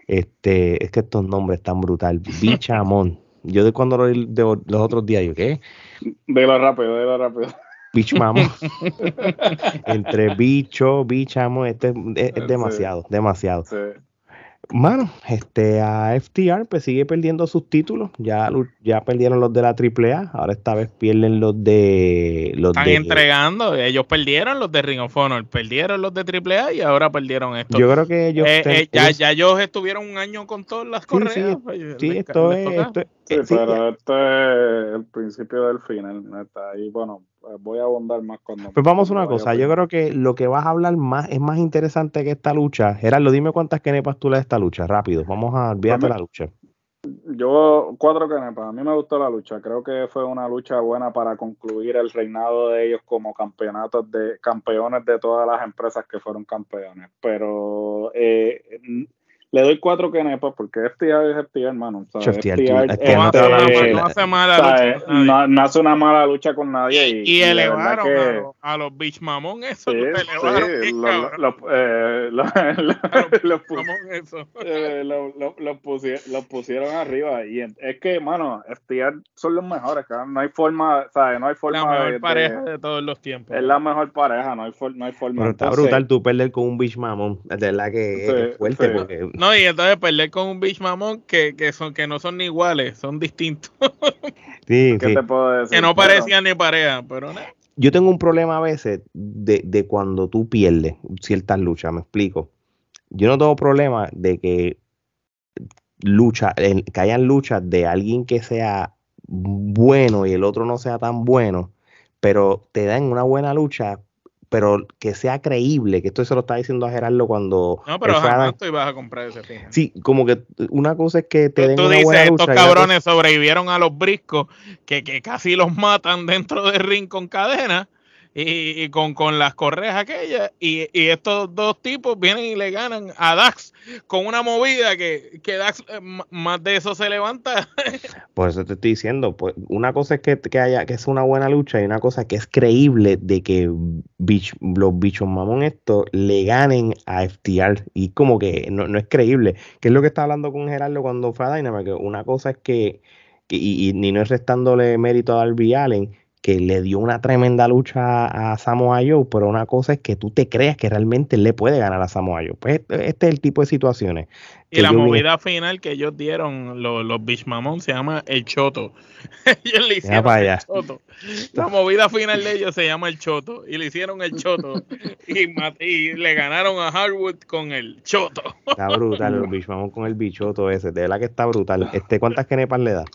Este, es que estos nombres están brutal. Bichamon. Yo de cuando lo de, los otros días, yo qué. De rápido, de rápido. Bichmamon. Entre bicho, bichamo, este es, demasiado, demasiado. Sí. Mano, este, a FTR pues sigue perdiendo sus títulos. Ya, ya perdieron los de la AAA. Ahora esta vez pierden los de. Los Están entregando. Ellos perdieron los de Ring of Honor. Perdieron los de AAA y ahora perdieron estos. Yo creo que ellos. Eh, eh, ya, ellos... ya ellos estuvieron un año con todas las correas. Sí, pues, esto, es, esto, Sí, pero este es el principio del final. Está ahí, bueno, voy a abundar más cuando. Pues vamos a una cosa, yo creo que lo que vas a hablar más es más interesante que esta lucha. Gerardo, dime cuántas kenepas tú le das esta lucha, rápido. Vamos a olvidarte la lucha. Yo, cuatro kenepas. A mí me gustó la lucha. Creo que fue una lucha buena para concluir el reinado de ellos como campeonatos de campeones de todas las empresas que fueron campeones. Pero eh, le doy cuatro kenepas porque FTR es FTR, hermano. no, hace mala lucha no, no, hace una mala lucha con nadie. Y, y, elevaron a, los, a los Beach Mamón eso. Sí, sí, los pusieron arriba. Y es que, hermano, FTR son los mejores. No hay forma, ¿sabes? No hay forma la mejor pareja de todos los tiempos. Es la mejor pareja, no hay, no hay forma. Pero está brutal tú perder con un Beach Mamón. De verdad que es fuerte porque no, y entonces perder con un Beach Mamón que, que, son, que no son ni iguales, son distintos. sí, ¿Qué te puedo decir? Que no parecían ni pareja, pero no. Yo tengo un problema a veces de, de cuando tú pierdes ciertas luchas, me explico. Yo no tengo problema de que lucha, que hayan luchas de alguien que sea bueno y el otro no sea tan bueno, pero te dan una buena lucha pero que sea creíble, que esto se lo está diciendo a Gerardo cuando... No, pero jamás tú ibas a comprar ese fin. Sí, como que una cosa es que te den una dices, buena estos cabrones sobrevivieron a los briscos, que, que casi los matan dentro del ring con cadena, y, con, con, las correas aquellas. Y, y, estos dos tipos vienen y le ganan a Dax con una movida que, que Dax eh, más de eso se levanta. Por eso te estoy diciendo, pues una cosa es que, que haya que es una buena lucha y una cosa que es creíble de que los bichos mamón estos le ganen a FTR. Y como que no, no es creíble. Que es lo que estaba hablando con Gerardo cuando fue a Dynamite, que una cosa es que, y, y, ni no es restándole mérito a Darby Allen que le dio una tremenda lucha a Samoa Joe, pero una cosa es que tú te creas que realmente le puede ganar a Samoa Joe. Pues este, este es el tipo de situaciones. Y la movida final que ellos dieron, los, los Mamón, se llama El Choto. ellos le hicieron el Choto. La movida final de ellos se llama El Choto. Y le hicieron el Choto. y, le ganaron a Hardwood con el Choto. Está brutal el Mamón con el bichoto ese. De verdad que está brutal. Este, ¿Cuántas kenepas le da?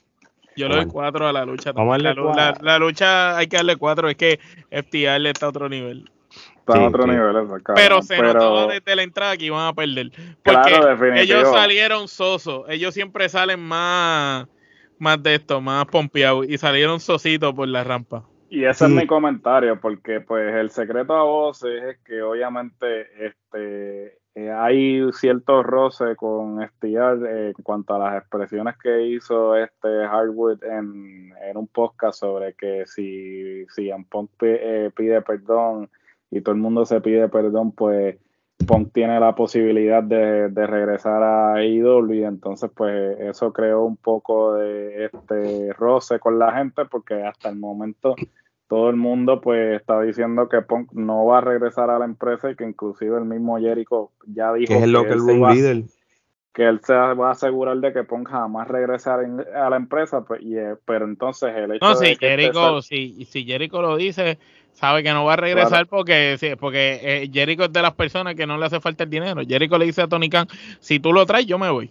Yo le doy cuatro a la lucha. la, lucha hay que darle cuatro, es que FTR está a otro nivel. Está a otro nivel, Pero se notaba desde la entrada que iban a perder. Porque ellos salieron sosos. Ellos siempre salen más, más de esto, más pompeados. Y salieron sositos por la rampa. Y ese es mi comentario, porque pues el secreto a voces es que obviamente este eh, hay cierto roce con Estiar eh, en cuanto a las expresiones que hizo este Hardwood en, un podcast sobre que si, si Punk eh, pide perdón y todo el mundo se pide perdón, pues Punk tiene la posibilidad de, de regresar a IW y entonces pues eso creó un poco de este roce con la gente porque hasta el momento todo el mundo pues está diciendo que Punk no va a regresar a la empresa y que inclusive el mismo Jericho ya dijo que, es lo que, él, se va, que él se va a asegurar de que Punk jamás regresará a la empresa, pues, y, eh, pero entonces el hecho no, si Jericho, si, si Jericho lo dice, sabe que no va a regresar porque, porque eh, Jericho es de las personas que no le hace falta el dinero. Jericho le dice a Tony Khan, si tú lo traes, yo me voy.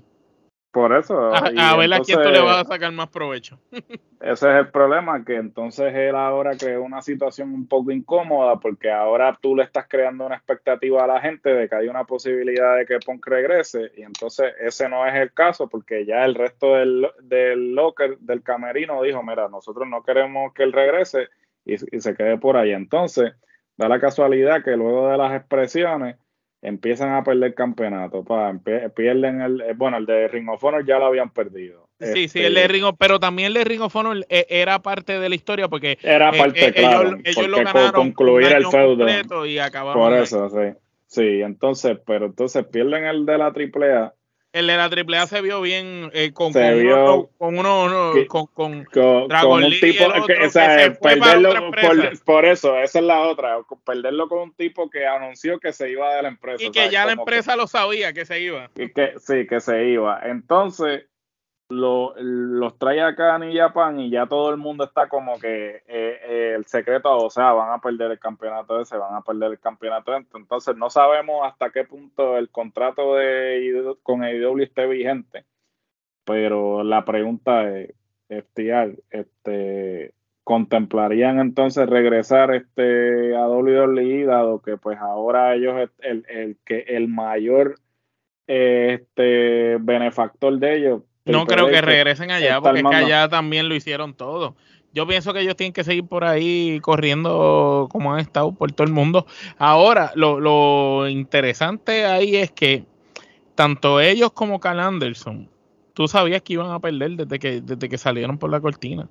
Por eso. A, ver a quién tú le vas a sacar más provecho. ese es el problema, que entonces él ahora crea una situación un poco incómoda porque ahora tú le estás creando una expectativa a la gente de que hay una posibilidad de que Punk regrese y entonces ese no es el caso porque ya el resto del, del locker, del camerino dijo, mira, nosotros no queremos que él regrese y, y se quede por ahí. Entonces, da la casualidad que luego de las expresiones empiezan a perder campeonato, pa, pierden el, eh, bueno, el de Ring of Honor ya lo habían perdido. Sí, sí, el de este, Ring of, pero también el de Ring of Honor eh, era parte de la historia porque era eh, parte, claro, ellos, lo ganaron concluir el feudo y acabaron. Por eso, sí. Sí, entonces, pero entonces pierden el de la AAA el de la AAA se vio bien eh, con, con, uno, con, uno, con, con, Dragon un tipo que, o sea, perderlo por, por, eso, esa es la otra, perderlo con un tipo que anunció que se iba de la empresa. Y que ya la empresa lo sabía que se iba. Y que sí, que se iba. Entonces, lo, los trae acá a New Japan y ya todo el mundo está como que eh, eh, el secreto, o sea, van a perder el campeonato ese, van a perder el campeonato ese. Entonces no sabemos hasta qué punto el contrato de con AEW esté vigente. Pero la pregunta es, este, ¿contemplarían entonces regresar este a WWE dado que pues ahora ellos el, el que el mayor este benefactor de ellos no creo que regresen allá, porque es que allá también lo hicieron todo. Yo pienso que ellos tienen que seguir por ahí corriendo como han estado por todo el mundo. Ahora, lo, interesante ahí es que tanto ellos como Cal Anderson, tú sabías que iban a perder desde que, desde que salieron por la cortina.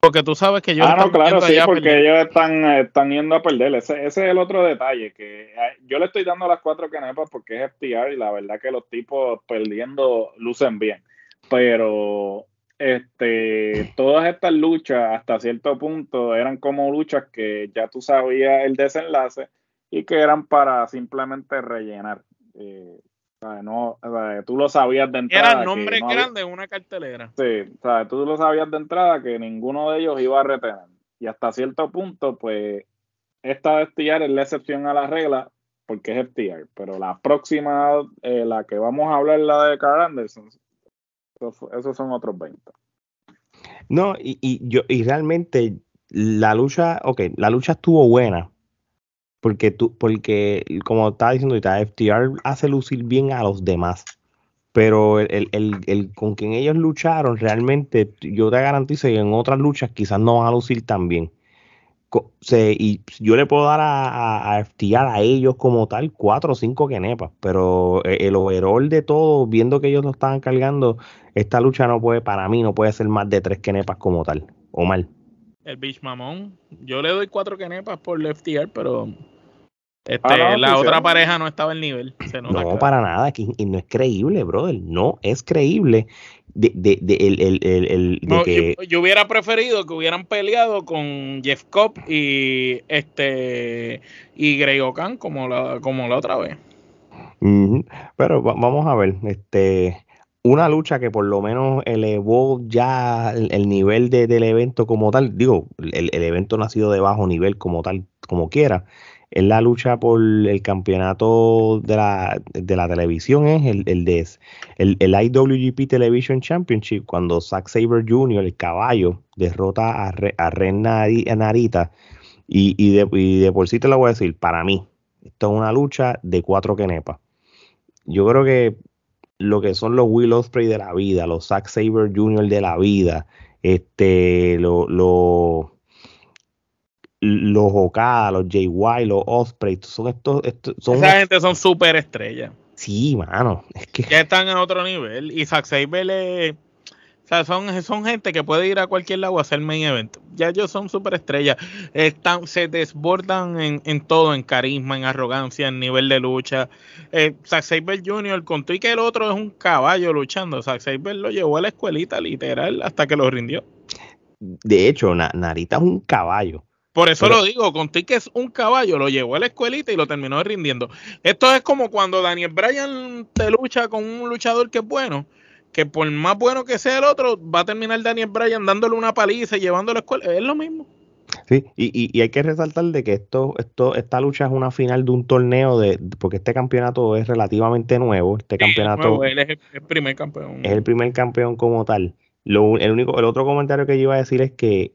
Porque tú sabes que ellos ah, no, claro, sí, porque ellos están, están yendo a perder. Ese, ese, es el otro detalle, que eh, yo le estoy dando las cuatro canepas porque es FTR y la verdad que los tipos perdiendo lucen bien pero este, todas estas luchas hasta cierto punto eran como luchas que ya tú sabías el desenlace y que eran para simplemente rellenar. Eh, no, tú lo sabías de entrada. Eran nombres grandes en una cartelera. Sí, tú lo sabías de entrada que ninguno de ellos iba a retener. Y hasta cierto punto, pues, esta de FTR es la excepción a la regla porque es FTR. Pero la próxima, eh, la que vamos a hablar, la de Carl Anderson, esos son otros 20. No, y, yo, y realmente la lucha, ok, la lucha estuvo buena. Porque tú, porque como estaba diciendo ahorita, FTR hace lucir bien a los demás. Pero el, el, el, con quien ellos lucharon, realmente, yo te garantizo que en otras luchas quizás no van a lucir tan bien y yo le puedo dar a, a, a, ellos como tal cuatro o cinco quenepas, pero eh, el overall de todo, viendo que ellos lo estaban cargando, esta lucha no puede, para mí, no puede ser más de tres quenepas como tal, o mal. El Beach Mamón, yo le doy cuatro quenepas por FTR, pero este, ah, la otra pareja no estaba al nivel. no, para nada, y no es creíble, brother, no es creíble de, de, de, el, el, el, de que... yo, hubiera preferido que hubieran peleado con Jeff Cobb y este y Greg Okan como la, como la otra vez. Pero vamos a ver, este una lucha que por lo menos elevó ya el, nivel de, del evento como tal. Digo, el, el, evento no ha sido de bajo nivel como tal, como quiera, es la lucha por el campeonato de la, de la televisión, es el, el, de, el, el IWGP Television Championship, cuando Zack Saber Jr., el caballo, derrota a, a Ren Narita. Y, y, de, y de por sí te lo voy a decir, para mí, esto es una lucha de cuatro quenepas. Yo creo que lo que son los Will Ospreay de la vida, los Zack Saber Jr. de la vida, este, lo, los Okada, los JY, los Osprey, son estos, son esa gente son súper estrellas. Sí, mano, es que ya están a otro nivel y Zack Saber le o sea, son, son gente que puede ir a cualquier lado a hacer main event. Ya ellos son súper estrellas. Están, se desbordan en, en, todo, en carisma, en arrogancia, en nivel de lucha. Eh, Zack Saber Jr. contó y que el otro es un caballo luchando. Zack Saber lo llevó a la escuelita literal hasta que lo rindió. De hecho, Narita es un caballo. Por eso lo digo, conté que es un caballo, lo llevó a la escuelita y lo terminó rindiendo. Esto es como cuando Daniel Bryan te lucha con un luchador que es bueno, que por más bueno que sea el otro, va a terminar Daniel Bryan dándole una paliza y llevándolo a la escuela. Es lo mismo. Sí, y, y, hay que resaltar de que esto, esto, esta lucha es una final de un torneo de, porque este campeonato es relativamente nuevo. Este campeonato él es el, primer campeón. Es el primer campeón como tal. Lo, el único, el otro comentario que yo iba a decir es que,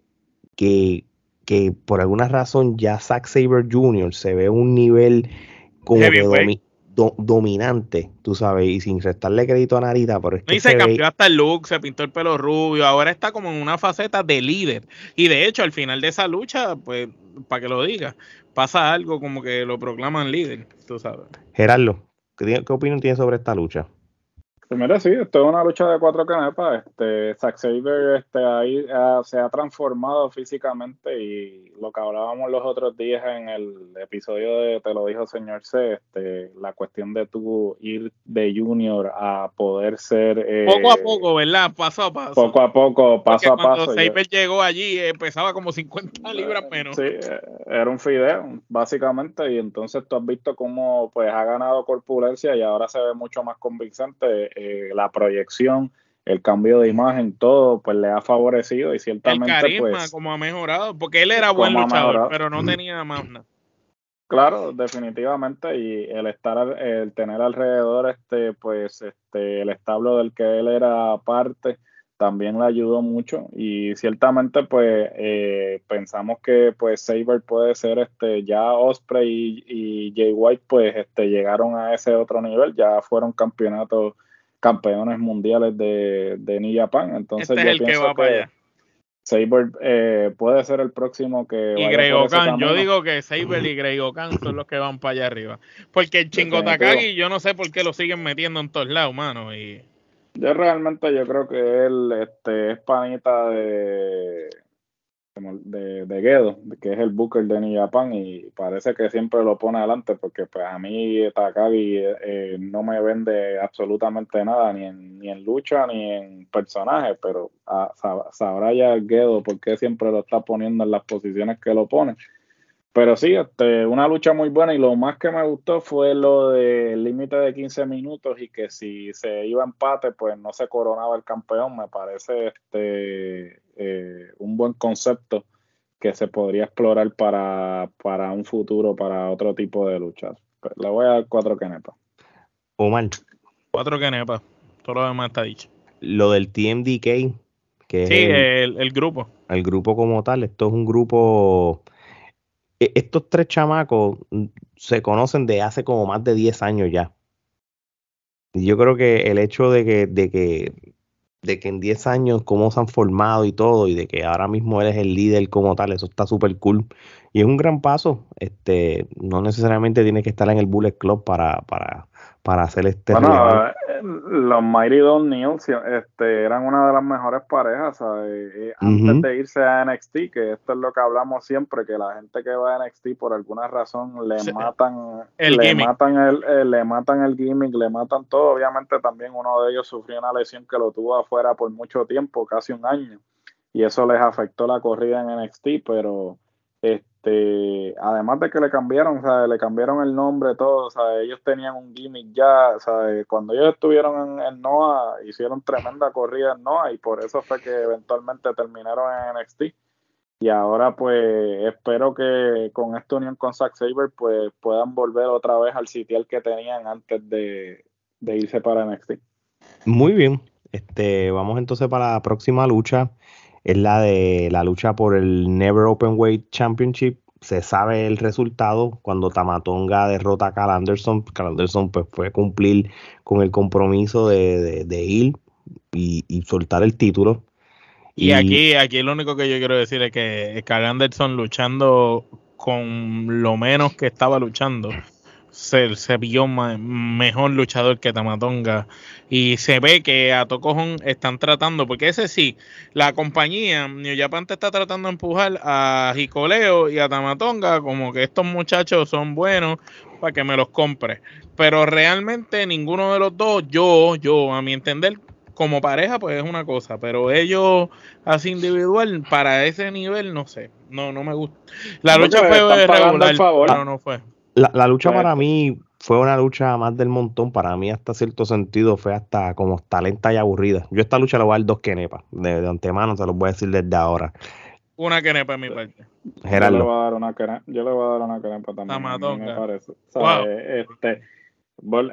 que que por alguna razón ya Zack Saber Jr. se ve un nivel como dominante, tú sabes, y sin restarle crédito a Narita, pero es que y se, cambió hasta el look, se pintó el pelo rubio, ahora está como en una faceta de líder. Y de hecho, al final de esa lucha, pues, para que lo diga, pasa algo como que lo proclaman líder, tú sabes. Gerardo, ¿qué, qué opinión tienes sobre esta lucha? Primero sí, esto es una lucha de cuatro canepas. Este, Zack Saber este, ahí ah, se ha transformado físicamente y lo que hablábamos los otros días en el episodio de Te lo dijo señor C, este, la cuestión de tú ir de junior a poder ser... Eh, poco a poco, ¿verdad? Paso a paso. Poco a poco, paso a paso. Cuando Saber llegó allí eh, pesaba como 50 libras menos. Sí, era un fideo, básicamente, y entonces tú has visto cómo pues ha ganado corpulencia y ahora se ve mucho más convincente eh, la proyección, el cambio de imagen, todo, pues le ha favorecido y ciertamente. El carisma, pues, como ha mejorado, porque él era buen luchador, pero no tenía más nada. Claro, definitivamente, y el estar, el tener alrededor, este, pues, este, el establo del que él era parte, también le ayudó mucho y ciertamente pues eh, pensamos que pues Saber puede ser este ya Osprey y, y, Jay White pues este llegaron a ese otro nivel ya fueron campeonatos campeones mundiales de, de New Japan. Entonces este yo pienso que, Saber eh, puede ser el próximo que. Y Grey yo digo que Saber y Grey son los que van para allá arriba. Porque el Chingo Takagi, yo no sé por qué lo siguen metiendo en todos lados, mano. Y... Yo realmente yo creo que él este, es panita de de, de Gedo, que es el Booker de New Japan, y parece que siempre lo pone adelante, porque pues a mí Takagi eh, no me vende absolutamente nada, ni en, ni en lucha ni en personaje, pero a, sabrá ya Gedo por qué siempre lo está poniendo en las posiciones que lo pone. Pero sí, este, una lucha muy buena y lo más que me gustó fue lo del límite de 15 minutos y que si se iba a empate, pues no se coronaba el campeón. Me parece este eh, un buen concepto que se podría explorar para, para un futuro, para otro tipo de luchas. Pues, le voy a dar cuatro canepas. Omar. Cuatro canepas. Todo lo demás está dicho. Lo del TMDK, que sí, es el, el grupo. El grupo como tal, esto es un grupo estos tres chamacos mm, se conocen de hace como más de 10 años ya. Y yo creo que el hecho de que, de que, de que en 10 años cómo se han formado y todo, y de que ahora mismo eres el líder como tal, eso está súper cool. Y es un gran paso. Este, no necesariamente tienes que estar en el Bullet Club para, para, para hacer este bueno, eh, los Mighty Don este, eran una de las mejores parejas antes de irse a NXT que esto es lo que hablamos siempre que la gente que va a NXT por alguna razón le matan el le matan el eh, le matan el gimmick le matan todo. Obviamente también uno de ellos sufrió una lesión que lo tuvo afuera por mucho tiempo casi un año y eso les afectó la corrida en NXT pero este, además de que le cambiaron, sea, le cambiaron el nombre, todo, sea, ellos tenían un gimmick ya, sea, cuando ellos estuvieron en, en NOAH, hicieron tremenda corrida en NOAH y por eso fue que eventualmente terminaron en NXT. Y ahora, pues, espero que con esta unión con Zack Saber, pues, puedan volver otra vez al sitial que tenían antes de, de irse para NXT. Muy bien. Este, vamos entonces para la próxima lucha es la de la lucha por el Never Open Weight Championship. Se sabe el resultado cuando Tamatonga derrota a Cal Anderson. Cal Anderson pues, fue cumplir con el compromiso de, ir y, soltar el título. Y, aquí, aquí lo único que yo quiero decir es que Cal Anderson luchando con lo menos que estaba luchando se, se vio mejor luchador que Tamatonga. Y se ve que a Tocojón están tratando, porque ese sí, la compañía, New Japan te está tratando de empujar a Jicoleo y a Tamatonga, como que estos muchachos son buenos para que me los compre. Pero realmente ninguno de los dos, yo, yo, a mi entender, como pareja, pues es una cosa, pero ellos así individual, para ese nivel, no sé, no, no me gusta. La lucha fue regular, pero no fue. La, lucha para mí fue una lucha más del montón. Para mí, hasta cierto sentido, fue hasta como talenta y aburrida. Yo esta lucha la voy a dar dos quenepas. De, antemano te lo voy a decir desde ahora. Una quenepa en mi parte. Gerardo. Yo le voy a dar una quenepa, yo le voy a dar una quenepa también. Me parece. este,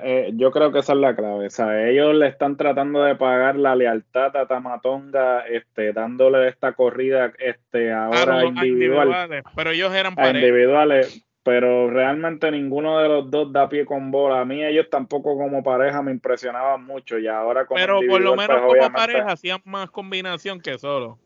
eh, yo creo que esa es la clave. O sea, ellos le están tratando de pagar la lealtad a Tamatonga, este, dándole esta corrida este, ahora individual. Pero ellos eran pareja. individuales pero realmente ninguno de los dos da pie con bola. A mí ellos tampoco como pareja me impresionaban mucho y ahora como Pero por lo pues, menos como pareja hacían más combinación que solo.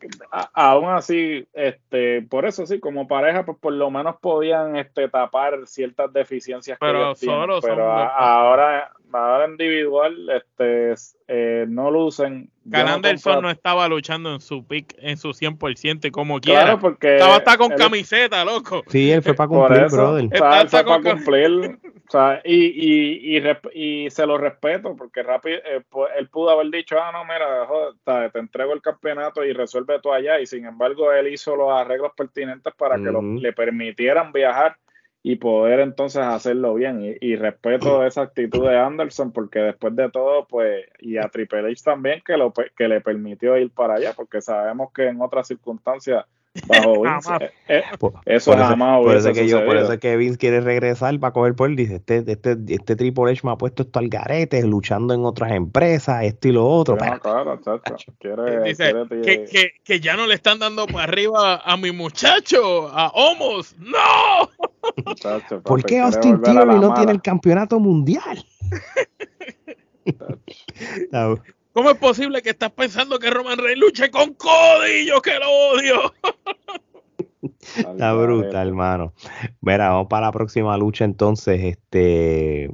aún así, este, por eso sí, como pareja pues por lo menos podían este tapar ciertas deficiencias pero que solo pero ahora ahora individual este eh, no lucen. Cal Anderson no, estaba luchando en su pick, en su 100% y como quiera. Porque estaba hasta con camiseta, loco. Sí, él fue para cumplir, brother. fue para cumplir. O sea, y, y, y, y, se lo respeto porque rápido eh, pues, él pudo haber dicho, ah, no, mira, joder, te entrego el campeonato y resuelve todo allá. Y sin embargo, él hizo los arreglos pertinentes para que le permitieran viajar y poder entonces hacerlo bien. Y, respeto esa actitud de Anderson porque después de todo, pues, y a Triple H también que, lo, que le permitió ir para allá, porque sabemos que en otras circunstancias bajo Vince, eh, eh, eso jamás por eso que yo Por eso que Vince quiere regresar para coger por él, dice, este, este, este Triple H me ha puesto esto al garete, luchando en otras empresas, esto y lo otro. dice, que, que, que, ya no le están dando para arriba a mi muchacho, a Homos, ¡no! ¿Por qué Austin Theory no tiene el campeonato mundial? ¿Cómo es posible que estás pensando que Roman Reigns luche con Cody? Yo que lo odio. Está brutal, hermano. Mira, vamos para la próxima lucha entonces. Este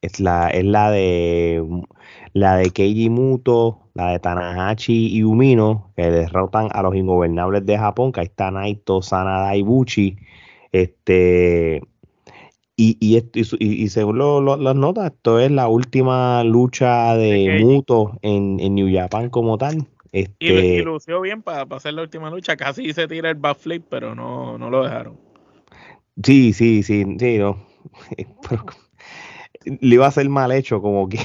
es la, es la de la de Keiji Muto, la de Tanahashi y Umino, que derrotan a los ingobernables de Japón, que ahí está Naito, Sanada y Buchi. Este, y, y, y, según las notas, esto es la última lucha de Muto en, en, New Japan como tal. Este, y, lució bien para hacer la última lucha. Casi se tira el backflip, pero no, no lo dejaron. Sí, sí, sí, sí, no. le iba a ser mal hecho, como que.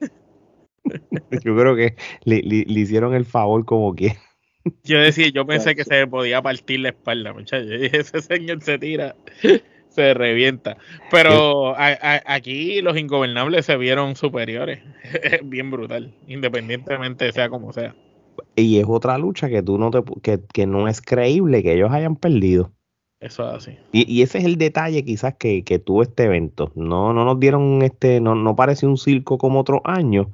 yo creo que le, le, hicieron el favor como que. Yo decía, yo pensé que se podía partir la espalda, muchachos. Ese señor se tira, se revienta. Pero aquí los ingobernables se vieron superiores. Bien brutal, independientemente sea como sea. Y es otra lucha que tú no te que, que no es creíble que ellos hayan perdido. Eso es así. Y, y, ese es el detalle quizás que, que tuvo este evento. No, no nos dieron este, no, no pareció un circo como otros años,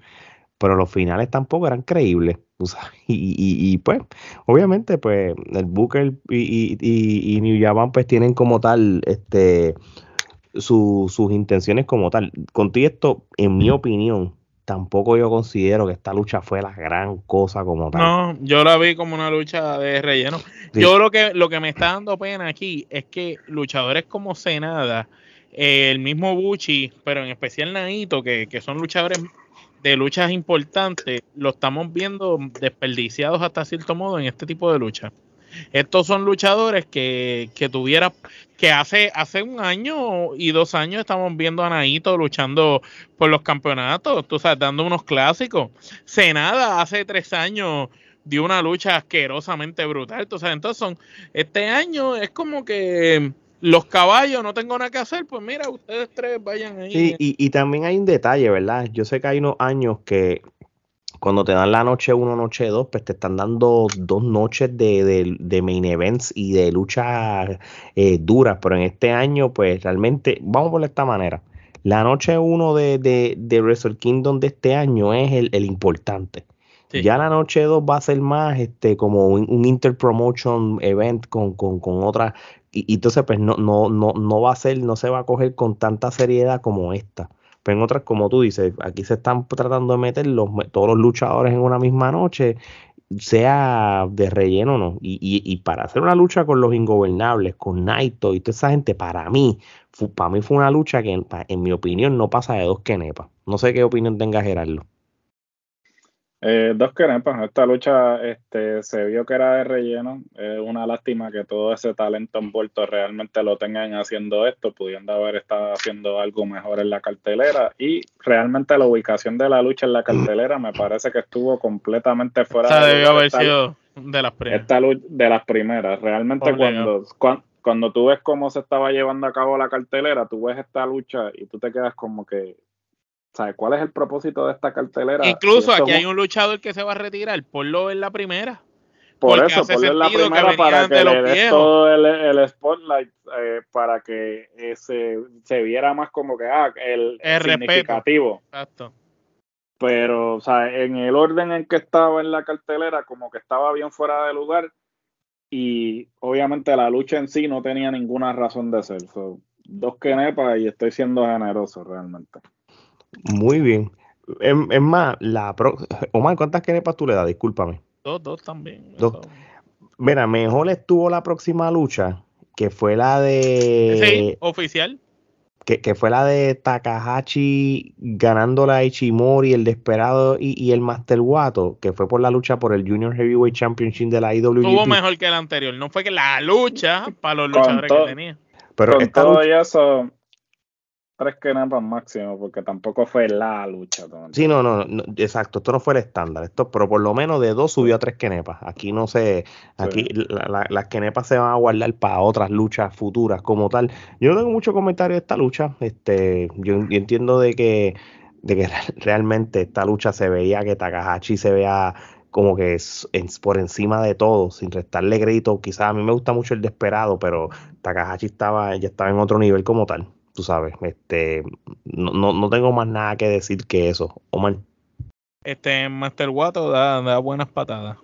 pero los finales tampoco eran creíbles. Y, y, pues, obviamente, pues, el Booker y, y, New Japan pues tienen como tal este sus intenciones como tal. Contigo esto, en mi opinión, tampoco yo considero que esta lucha fue la gran cosa como tal. No, yo la vi como una lucha de relleno. Yo lo que, lo que me está dando pena aquí es que luchadores como Senada, el mismo Buchi, pero en especial Naito, que, que son luchadores de luchas importantes, lo estamos viendo desperdiciados hasta cierto modo en este tipo de lucha. Estos son luchadores que, que tuviera, que hace, hace un año y dos años estamos viendo a Naito luchando por los campeonatos, tú sabes, dando unos clásicos. Senada hace tres años dio una lucha asquerosamente brutal, tú sabes, entonces son, este año es como que los caballos no tengo nada que hacer, pues mira, ustedes tres vayan ahí. Sí, y, y también hay un detalle, ¿verdad? Yo sé que hay unos años que cuando te dan la noche 1, noche 2, pues te están dando dos noches de, de, main events y de luchas eh, duras, pero en este año, pues realmente, vamos por esta manera. La noche 1 de, de, de Wrestle Kingdom de este año es el, el importante. Ya la noche 2 va a ser más este como un, un interpromotion event con, con, con otra. Y, y, entonces, pues no, no, no, no va a ser, no se va a coger con tanta seriedad como esta. Pero en otras, como tú dices, aquí se están tratando de meter los, todos los luchadores en una misma noche, sea de relleno o no. Y, y, para hacer una lucha con los ingobernables, con Naito y toda esa gente, para mí, para mí fue una lucha que, en, mi opinión, no pasa de dos kenepas. No sé qué opinión tenga Gerardo. Eh, dos querepas, esta lucha este, se vio que era de relleno. Es una lástima que todo ese talento envuelto realmente lo tengan haciendo esto, pudiendo haber estado haciendo algo mejor en la cartelera. Y realmente la ubicación de la lucha en la cartelera me parece que estuvo completamente fuera de debió haber sido de las primeras. de las primeras. Realmente cuando, cuando, cuando tú ves cómo se estaba llevando a cabo la cartelera, tú ves esta lucha y tú te quedas como que ¿Sabes cuál es el propósito de esta cartelera? Incluso aquí hay un luchador que se va a retirar, ponlo en la primera. Por eso, ponlo en la primera para que le des todo el, spotlight, eh, para que se, se, viera más como que ah, el, significativo. Exacto. Pero, o sea, en el orden en que estaba en la cartelera, como que estaba bien fuera de lugar y obviamente la lucha en sí no tenía ninguna razón de ser. dos quenepas y estoy siendo generoso realmente. Muy bien. Es, más, la pro... Omar, ¿cuántas kenepas tú le das? Discúlpame. Dos, dos también. Dos. Mira, mejor estuvo la próxima lucha, que fue la de... Sí, oficial. Que, que fue la de Takahashi ganando la Ichimori, el Desperado y, y, el Master Wato, que fue por la lucha por el Junior Heavyweight Championship de la IWGP. Estuvo mejor que la anterior, no fue que la lucha para los luchadores que tenía. Pero con todo eso, tres kenepas máximo, porque tampoco fue la lucha. Sí, no, no, exacto, esto no fue el estándar, esto, pero por lo menos de dos subió a tres kenepas. Aquí no sé, aquí las kenepas se van a guardar para otras luchas futuras como tal. Yo no tengo mucho comentario de esta lucha, este, yo, entiendo de que, de que realmente esta lucha se veía que Takahashi se vea como que es, por encima de todo, sin restarle crédito. Quizás a mí me gusta mucho el desesperado, pero Takahashi estaba, ya estaba en otro nivel como tal tú sabes, este, no, no, no tengo más nada que decir que eso, Omar. Este Master Wato da, da buenas patadas.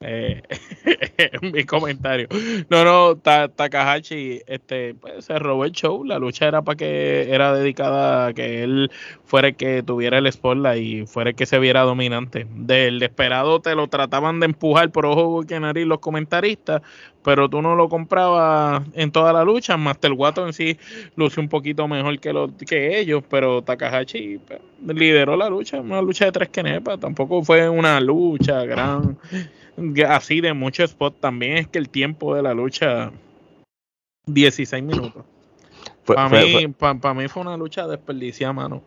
Eh, mi comentario. No, no, Takahashi este, pues, se robó el show. La lucha era para que era dedicada a que él fuera el que tuviera el spotlight y fuera el que se viera dominante. Del desesperado te lo trataban de empujar por ojo que nariz los comentaristas, pero tú no lo comprabas en toda la lucha. Master Wato en sí luce un poquito mejor que, lo, que ellos, pero Takahashi pues, lideró la lucha, una lucha de tres kenepas. Tampoco fue una lucha gran así de mucho spot también es que el tiempo de la lucha 16 minutos. Para mí, para mí fue una lucha desperdiciada, mano.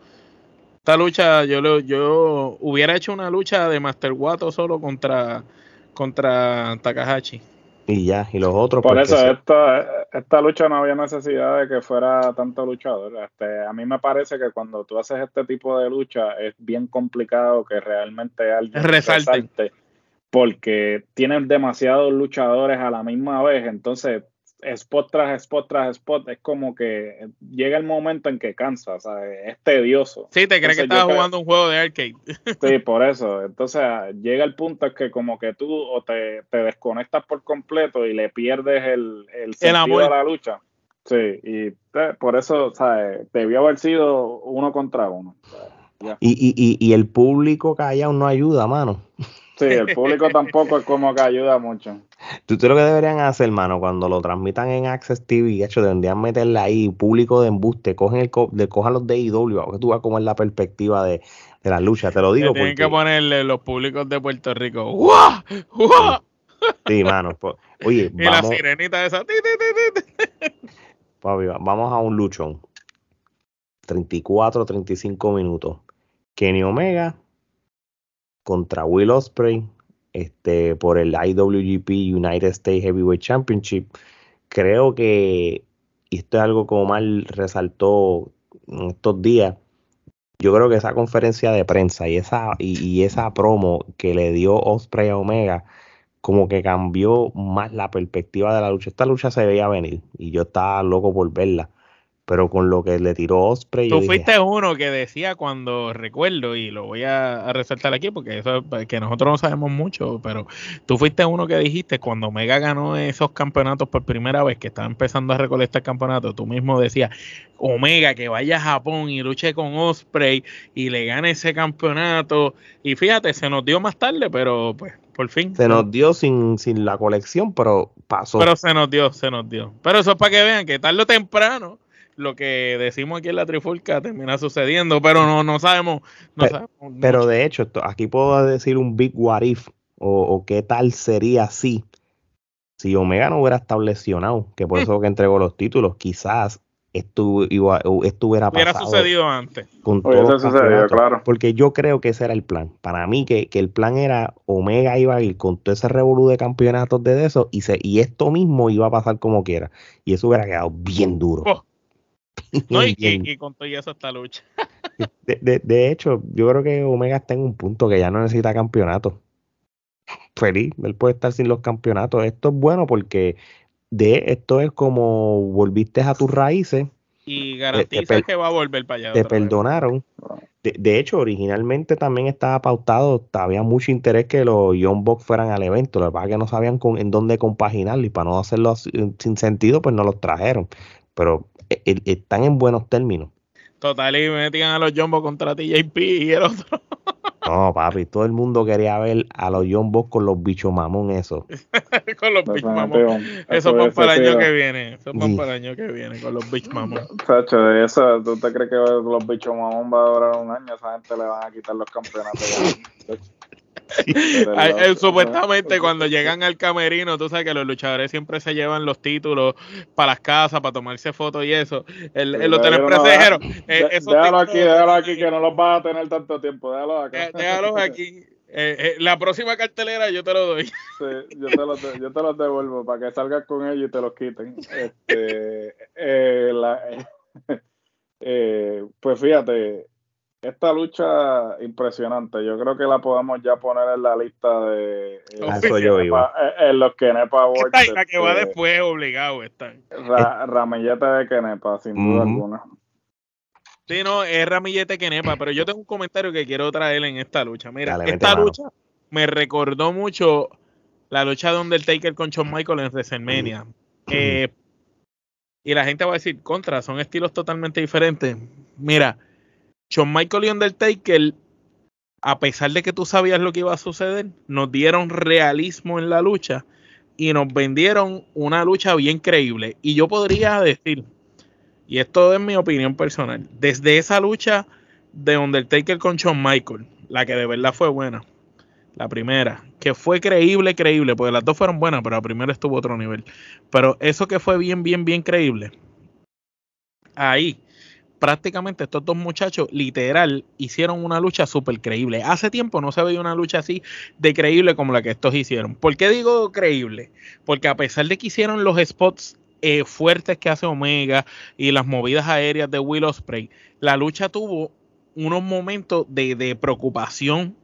Esta lucha, yo yo hubiera hecho una lucha de Master Wato solo contra, contra Takahashi. Y ya, y los otros. Por eso, esta, esta lucha no había necesidad de que fuera tanto luchador. Este, a mí me parece que cuando tú haces este tipo de lucha es bien complicado que realmente alguien resalte porque tienen demasiados luchadores a la misma vez, entonces spot tras spot tras spot, es como que llega el momento en que cansa, o sea, es tedioso. Sí, te crees que estás jugando un juego de arcade. Sí, por eso. Entonces llega el punto en que como que tú o te, desconectas por completo y le pierdes el, el sentido de la lucha. Sí, y eh, por eso, ¿sabes? Debió haber sido uno contra uno. Y, y, y, y, el público callado no ayuda, mano. Sí, el público tampoco es como que ayuda mucho. Tú sabes lo que deberían hacer, mano, cuando lo transmitan en Access TV, de hecho, deberían meterle ahí público de embuste, cogen el de, cojan los de IW, que tú vas como es la perspectiva de, de, la lucha, te lo digo. Tienen que ponerle los públicos de Puerto Rico. ¡Guau! ¡Guau! Sí, mano. Pues, oye, y vamos... la sirenita esa. Papi, vamos a un luchón. 34, 35 minutos. Kenny Omega contra Will Ospreay este, por el IWGP United States Heavyweight Championship. Creo que, y esto es algo como mal resaltó en estos días, yo creo que esa conferencia de prensa y esa, y, esa promo que le dio Osprey a Omega, como que cambió más la perspectiva de la lucha. Esta lucha se veía venir y yo estaba loco por verla pero con lo que le tiró Osprey. Tú fuiste uno que decía cuando recuerdo, y lo voy a, resaltar aquí porque eso que nosotros no sabemos mucho, pero tú fuiste uno que dijiste cuando Omega ganó esos campeonatos por primera vez, que estaba empezando a recolectar campeonatos, tú mismo decías, Omega que vaya a Japón y luche con Osprey y le gane ese campeonato. Y fíjate, se nos dio más tarde, pero pues por fin. Se nos dio sin, sin la colección, pero pasó. Pero se nos dio, se nos dio. Pero eso es para que vean que tarde o temprano lo que decimos aquí en la trifulca termina sucediendo, pero no, no sabemos. pero, de hecho, aquí puedo decir un big what if o, qué tal sería si, si Omega no hubiera estado lesionado, que por mm. eso que entregó los títulos, quizás esto, iba, esto hubiera pasado. Hubiera sucedido antes. Con todo sucedido, claro. Porque yo creo que ese era el plan. Para mí, que, que, el plan era Omega iba a ir con todo ese revolú de campeonatos de eso y, se, y esto mismo iba a pasar como quiera. Y eso hubiera quedado bien duro. Oh. No, y, con todo eso esta lucha. De, hecho, yo creo que Omega está en un punto que ya no necesita campeonato. Feliz, él puede estar sin los campeonatos. Esto es bueno porque de esto es como volviste a tus raíces. Y garantiza que va a volver para allá. Te perdonaron. De, hecho, originalmente también estaba pautado, había mucho interés que los Young Bucks fueran al evento. Lo que pasa es que no sabían con, en dónde compaginarlo y para no hacerlo sin sentido, pues no los trajeron. Pero están en buenos términos. Total, y metían a los Jumbo contra TJP y el otro. No, papi, todo el mundo quería ver a los Jumbo con los bichos mamón, eso. con los bichos mamón. Eso va para el año que viene. Eso va para el año que viene, con los bichos mamón. Sacho, de eso, ¿tú te crees que los bichos mamón va a durar un año? Esa gente le van a quitar los campeonatos. Supuestamente cuando llegan al camerino, tú sabes que los luchadores siempre se llevan los títulos para las casas, para tomarse fotos y eso. El, el hotel presejero. Eh, déjalo aquí, déjalo aquí, que no los va a tener tanto tiempo. Déjalo acá. Eh, déjalo aquí. Eh, la próxima cartelera yo te lo doy. Sí, yo te los, yo te los devuelvo para que salgas con ellos y te los quiten. Este, la, pues fíjate, esta lucha impresionante, yo creo que la podemos ya poner en la lista de eh, eh, en los Kenepa Awards. La que va este, después obligado está. ramillete de Kenepa, sin duda alguna. Sí, no, es ramillete Kenepa, pero yo tengo un comentario que quiero traer en esta lucha. Mira, esta lucha me recordó mucho la lucha de Undertaker con Shawn Michael en WrestleMania. Eh, y la gente va a decir, contra, son estilos totalmente diferentes. Mira, Shawn Michael y Undertaker, a pesar de que tú sabías lo que iba a suceder, nos dieron realismo en la lucha y nos vendieron una lucha bien creíble. Y yo podría decir, y esto es mi opinión personal, desde esa lucha de Undertaker con Shawn Michael, la que de verdad fue buena, la primera, que fue creíble, creíble, porque las dos fueron buenas, pero la primera estuvo otro nivel. Pero eso que fue bien, bien, bien creíble, ahí prácticamente estos dos muchachos literal hicieron una lucha súper creíble. Hace tiempo no se veía una lucha así de creíble como la que estos hicieron. ¿Por qué digo creíble? Porque a pesar de que hicieron los spots eh, fuertes que hace Omega y las movidas aéreas de Will Ospreay, la lucha tuvo unos momentos de, de preocupación,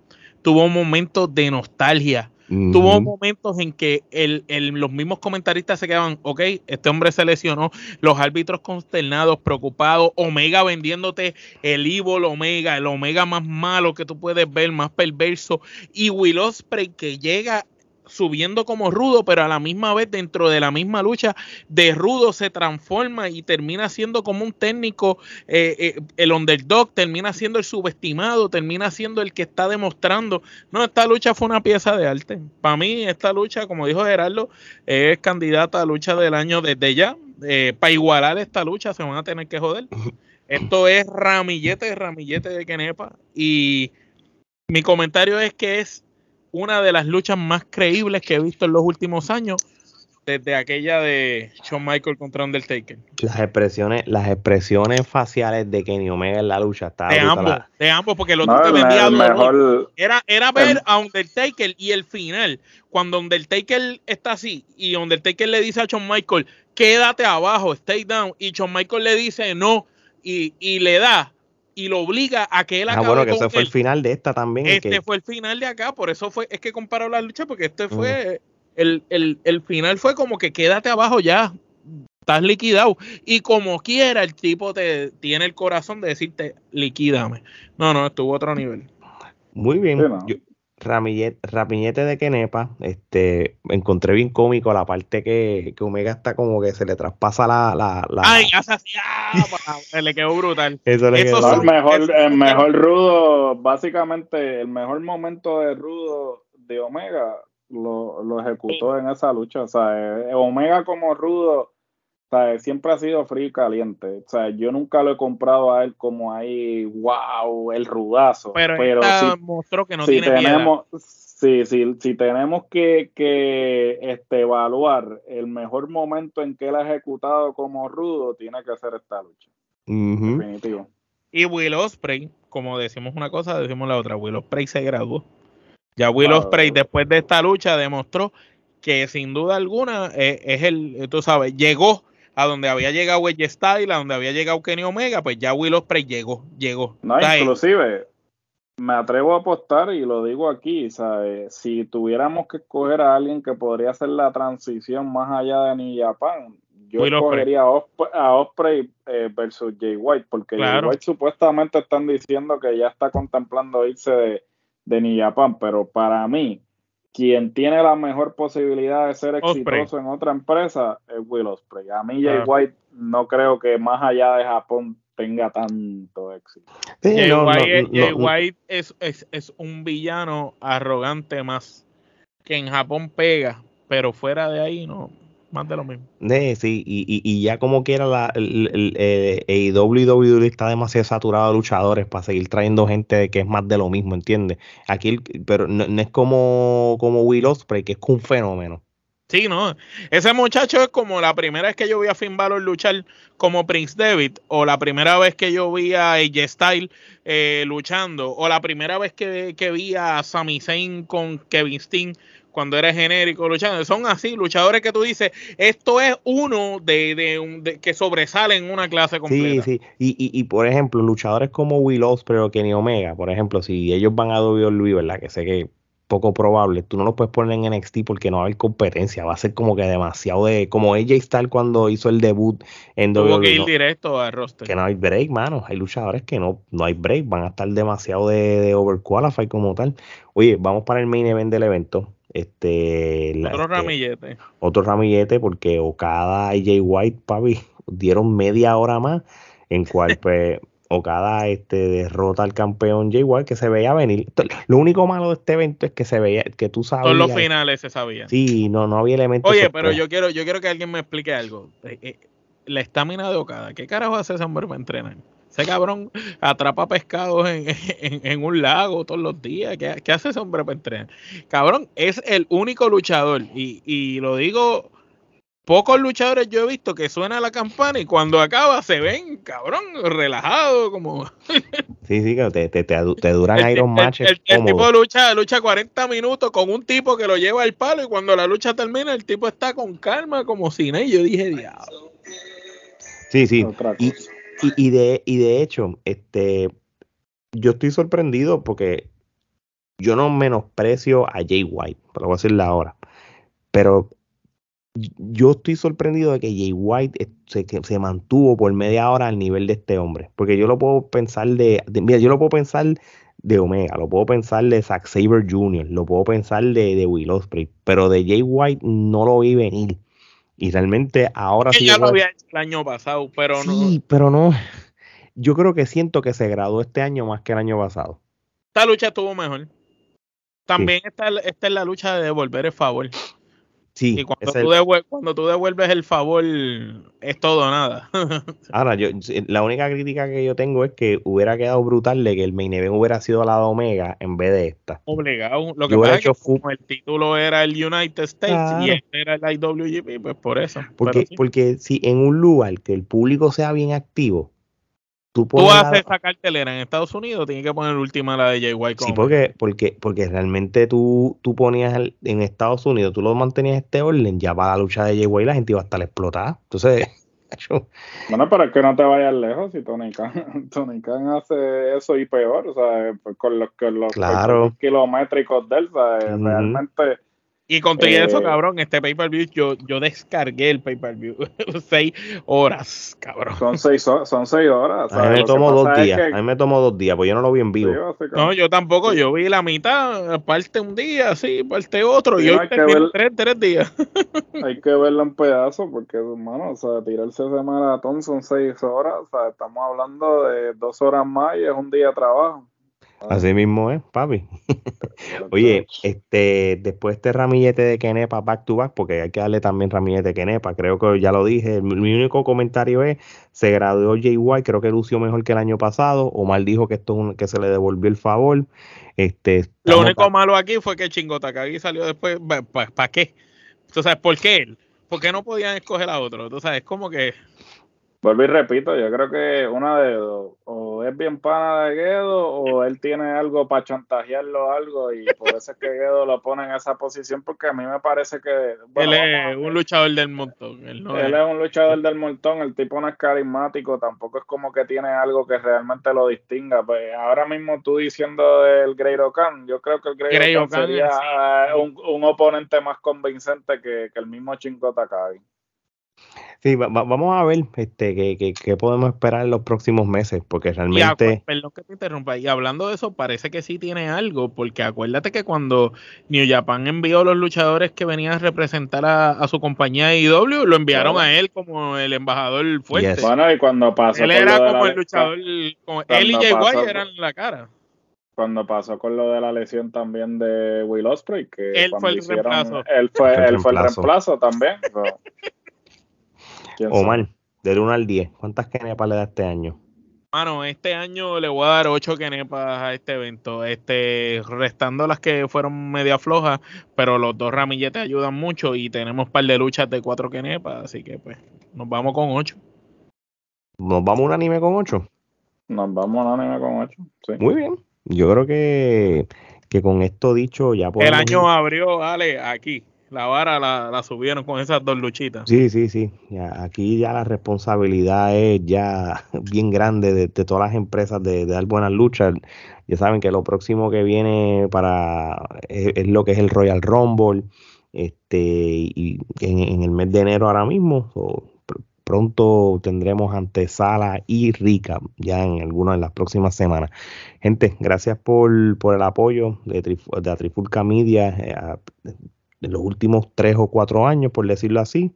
tuvo momentos de nostalgia, Tuvo momentos en que el, los mismos comentaristas se quedaban, ok, este hombre se lesionó, los árbitros consternados, preocupados, Omega vendiéndote el Evil Omega, el Omega más malo que tú puedes ver, más perverso, y Will Ospreay que llega subiendo como rudo, pero a la misma vez dentro de la misma lucha de rudo se transforma y termina siendo como un técnico, eh, eh, el underdog, termina siendo el subestimado, termina siendo el que está demostrando. No, esta lucha fue una pieza de arte. Para mí, esta lucha, como dijo Gerardo, es candidata a lucha del año desde ya. Eh, para igualar esta lucha se van a tener que joder. Esto es ramillete, ramillete de Kenepa. Y mi comentario es que es una de las luchas más creíbles que he visto en los últimos años, desde aquella de Shawn Michael contra Undertaker. Las expresiones, las expresiones faciales de Kenny Omega en la lucha está de ambos, de ambos, porque el otro te vendía mejor, era, era ver a Undertaker y el final, cuando Undertaker está así y Undertaker le dice a Shawn Michael, quédate abajo, stay down, y Shawn Michael le dice no, y, y le da, y lo obliga a que él acabe Ah, bueno, que ese fue el final de esta también. Este fue el final de acá, por eso fue, es que comparo la lucha, porque este fue, el, el, el, final fue como que quédate abajo ya, estás liquidado. Y como quiera, el tipo te tiene el corazón de decirte, liquídame. No, no, estuvo a otro nivel. Muy bien. Sí, no. Yo, Rapiñete de Kenepa, este, encontré bien cómico la parte que, que, Omega está como que se le traspasa la... la, la... Ay, se le quedó brutal. Eso le quedó. el mejor, el mejor rudo, básicamente el mejor momento de rudo de Omega lo, lo ejecutó en esa lucha. O sea, eh, Omega como rudo o sea, siempre ha sido frío y caliente. O sea, yo nunca lo he comprado a él como ahí, wow, el rudazo. Pero, pero mostró que no si tiene tenemos, sí, sí, si tenemos que, que este, evaluar el mejor momento en que él ha ejecutado como rudo, tiene que ser esta lucha. Uh -huh. Definitivo. Y Will Osprey, como decimos una cosa, decimos la otra. Will Osprey se graduó. Ya Will ah, Osprey, después de esta lucha, demostró que sin duda alguna eh, es el, tú sabes, llegó a donde había llegado Edge Style, a donde había llegado Kenny Omega, pues ya Will Ospreay llegó, llegó. No, inclusive, me atrevo a apostar y lo digo aquí, ¿sabes? si tuviéramos que escoger a alguien que podría hacer la transición más allá de New Japan, yo Will escogería a Osprey, a Osprey eh, versus Jay White, porque claro. Jay White supuestamente están diciendo que ya está contemplando irse de, de New Japan, pero para mí, quien tiene la mejor posibilidad de ser exitoso Osprey. en otra empresa es Will Osprey. A mí Jay ah. White no creo que más allá de Japón tenga tanto éxito. Sí, Jay, no, White, no, Jay White es, es, es, un villano arrogante más que en Japón pega, pero fuera de ahí no, más de lo mismo. Sí, sí, y, y, y ya como quiera la, el, el, el, el WWE está demasiado saturado de luchadores para seguir trayendo gente que es más de lo mismo, ¿entiendes? Aquí, pero no, no, es como, como Will Ospreay, que es un fenómeno. Sí, no. Ese muchacho es como la primera vez que yo vi a Finn Balor luchar como Prince David, o la primera vez que yo vi a AJ Styles eh, luchando, o la primera vez que, que vi a Sami Zayn con Kevin Steen cuando eres genérico luchando. Son así, luchadores que tú dices, esto es uno de, de, de que sobresale en una clase completa. Sí, sí. Y, y, y, por ejemplo, luchadores como Will Ospreay o Kenny Omega, por ejemplo, si ellos van a WWE, ¿verdad? Que sé que poco probable, tú no los puedes poner en NXT porque no va a haber competencia, va a ser como que demasiado de, como AJ Styles cuando hizo el debut en Tuvo WWE. que ir no, directo a roster. Que no hay break, mano, hay luchadores que no, no hay break, van a estar demasiado de, de overqualified como tal. Oye, vamos para el main event del evento. Este, otro este, ramillete. Otro ramillete porque Okada y Jay White, papi, dieron media hora más, en cual pues Okada este, derrota al campeón Jay White que se veía venir. Lo único malo de este evento es que se veía, que tú sabías. Todos los finales se sabían. Sí, no, no había elementos. Oye, pero yo quiero, yo quiero que alguien me explique algo. La estamina de Okada, ¿qué carajo hace hombre para entrenar? Ese cabrón atrapa pescados en, en, en, un lago todos los días. ¿Qué, ¿Qué, hace ese hombre para entrenar? Cabrón, es el único luchador. Y, y, lo digo, pocos luchadores yo he visto que suena la campana y cuando acaba se ven, cabrón, relajados, como... Sí, sí, que te, te, te, te duran el, Iron Matches. El, el, el, tipo lucha, lucha 40 minutos con un tipo que lo lleva al palo y cuando la lucha termina el tipo está con calma como si no. Y yo dije, diablo. Sí, sí. Y, y, y, de, y de hecho, este, yo estoy sorprendido porque yo no menosprecio a Jay White, pero voy a decirle ahora. Pero yo estoy sorprendido de que Jay White se, se, mantuvo por media hora al nivel de este hombre. Porque yo lo puedo pensar de, de, mira, yo lo puedo pensar de Omega, lo puedo pensar de Zack Saber Jr., lo puedo pensar de, de Will Ospreay, pero de Jay White no lo vi venir. Y realmente ahora sí. Ya lo había hecho el año pasado, pero no. Sí, pero no. Yo creo que siento que se graduó este año más que el año pasado. Esta lucha estuvo mejor. También está, esta es la lucha de devolver el favor. Sí, y cuando, tú devuelves, el favor, es todo o nada. Ahora, yo, la única crítica que yo tengo es que hubiera quedado brutal de que el main event hubiera sido la de Omega en vez de esta. Obligado. Lo que pasa es que como el título era el United States y este era el IWGP, pues por eso. Porque, porque si en un lugar que el público sea bien activo, Tú, tú haces esa cartelera en Estados Unidos, tienes que poner última la de Jay White. Sí, porque, porque, porque realmente tú, tú ponías en Estados Unidos, tú lo mantenías este orden, ya para la lucha de Jay White la gente iba a estar explotada. Entonces, bueno, pero es que no te vayas lejos si Tony Khan, Tony Khan hace eso y peor, o sea, con los, con los, kilométricos de él, realmente y con todo eso, eh, cabrón, este pay-per-view, yo, yo descargué el pay-per-view. seis horas, cabrón. Son seis, son seis horas. A mí me tomó dos días. A mí me tomó dos días, pues yo no lo vi en vivo. no, yo tampoco. Yo vi la mitad, parte un día, sí, parte otro. y hoy tres, tres días. hay que verlo en pedazos, porque, hermano, o sea, tirarse ese maratón son seis horas. O sea, estamos hablando de dos horas más y es un día de trabajo. Así mismo es, papi. Oye, este, después este ramillete de Kenepa back to back, porque hay que darle también ramillete de Kenepa, creo que ya lo dije. Mi único comentario es: se graduó JY, creo que lució mejor que el año pasado. Omar dijo que esto que se le devolvió el favor. Este, lo único malo aquí fue que Chingo Takagi salió después. ¿Para qué? Tú sabes, ¿por qué él? ¿Por qué no podían escoger a otro? Tú sabes, como que. Vuelvo y repito, yo creo que una de dos, o es bien pana de Guedo o él tiene algo para chantajearlo algo y por eso es que Guedo lo pone en esa posición porque a mí me parece que... él es un luchador del montón. Él, es. un luchador del montón, el tipo no es carismático, tampoco es como que tiene algo que realmente lo distinga. Pues ahora mismo tú diciendo del Grey Khan, yo creo que el Grey Khan sería un, oponente más convincente que, que el mismo Chingo Takagi. Sí, vamos a ver este, qué, podemos esperar en los próximos meses, porque realmente... perdón que te interrumpa, y hablando de eso, parece que sí tiene algo, porque acuérdate que cuando New Japan envió los luchadores que venían a representar a, su compañía IW, lo enviaron a él como el embajador fuerte. Bueno, y cuando pasó... Él era como el luchador, como él y Jay White eran la cara cuando pasó con lo de la lesión también de Will Ospreay, que él fue el reemplazo. Él fue, el reemplazo también. Omar, del 1 al 10, ¿cuántas kenepas le da este año? Mano, este año le voy a dar 8 kenepas a este evento, este, restando las que fueron media flojas, pero los dos ramilletes ayudan mucho y tenemos un par de luchas de 4 kenepas, así que pues nos vamos con 8. ¿Nos vamos un anime con 8? Nos vamos un anime con 8, sí. Muy bien, yo creo que, que con esto dicho ya podemos... El año abrió, Ale, aquí la vara la, subieron con esas dos luchitas. Sí, sí, sí. aquí ya la responsabilidad es ya bien grande de, todas las empresas de, dar buenas luchas. Ya saben que lo próximo que viene para es, lo que es el Royal Rumble. Este, y en, el mes de enero ahora mismo, pronto tendremos antesala y rica ya en algunas de las próximas semanas. Gente, gracias por, el apoyo de, de la Trifulca Media. Eh, en los últimos tres o cuatro años, por decirlo así.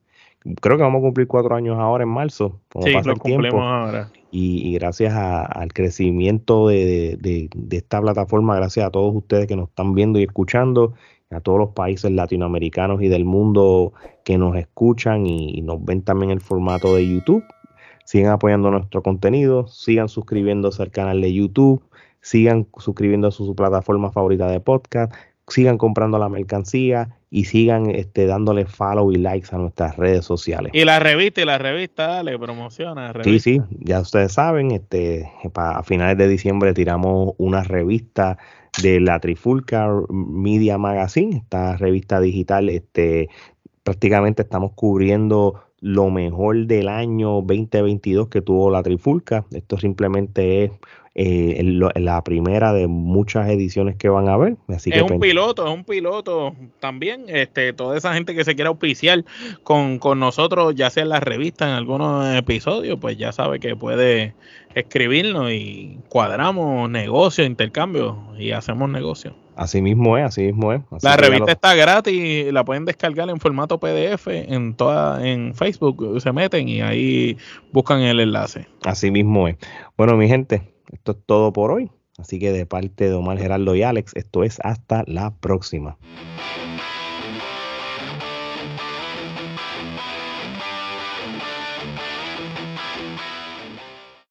Creo que vamos a cumplir cuatro años ahora en marzo, como pasa el tiempo. Ahora. Y, gracias al crecimiento de, esta plataforma, gracias a todos ustedes que nos están viendo y escuchando, a todos los países latinoamericanos y del mundo que nos escuchan y, nos ven también el formato de YouTube. Sigan apoyando nuestro contenido, sigan suscribiéndose al canal de YouTube, sigan suscribiendo a su plataforma favorita de podcast, sigan comprando la mercancía y sigan este, dándole follow y likes a nuestras redes sociales. Y la revista, y la revista, dale, promociona. Sí, sí, ya ustedes saben, este, a finales de diciembre tiramos una revista de la Trifulca Media Magazine, esta revista digital, este, prácticamente estamos cubriendo lo mejor del año 2022 que tuvo la Trifulca. Esto simplemente es eh, la primera de muchas ediciones que van a haber. Así es un piloto, es un piloto también. Este, toda esa gente que se quiera auspiciar con, con nosotros, ya sea en la revista, en algunos episodios, pues ya sabe que puede escribirnos y cuadramos negocio, intercambio y hacemos negocio. Así mismo es, así mismo es. la revista está gratis, la pueden descargar en formato PDF en toda en Facebook, se meten y ahí buscan el enlace. Así mismo es. Bueno, mi gente, esto es todo por hoy. Así que de parte de Omar Geraldo y Alex, esto es hasta la próxima.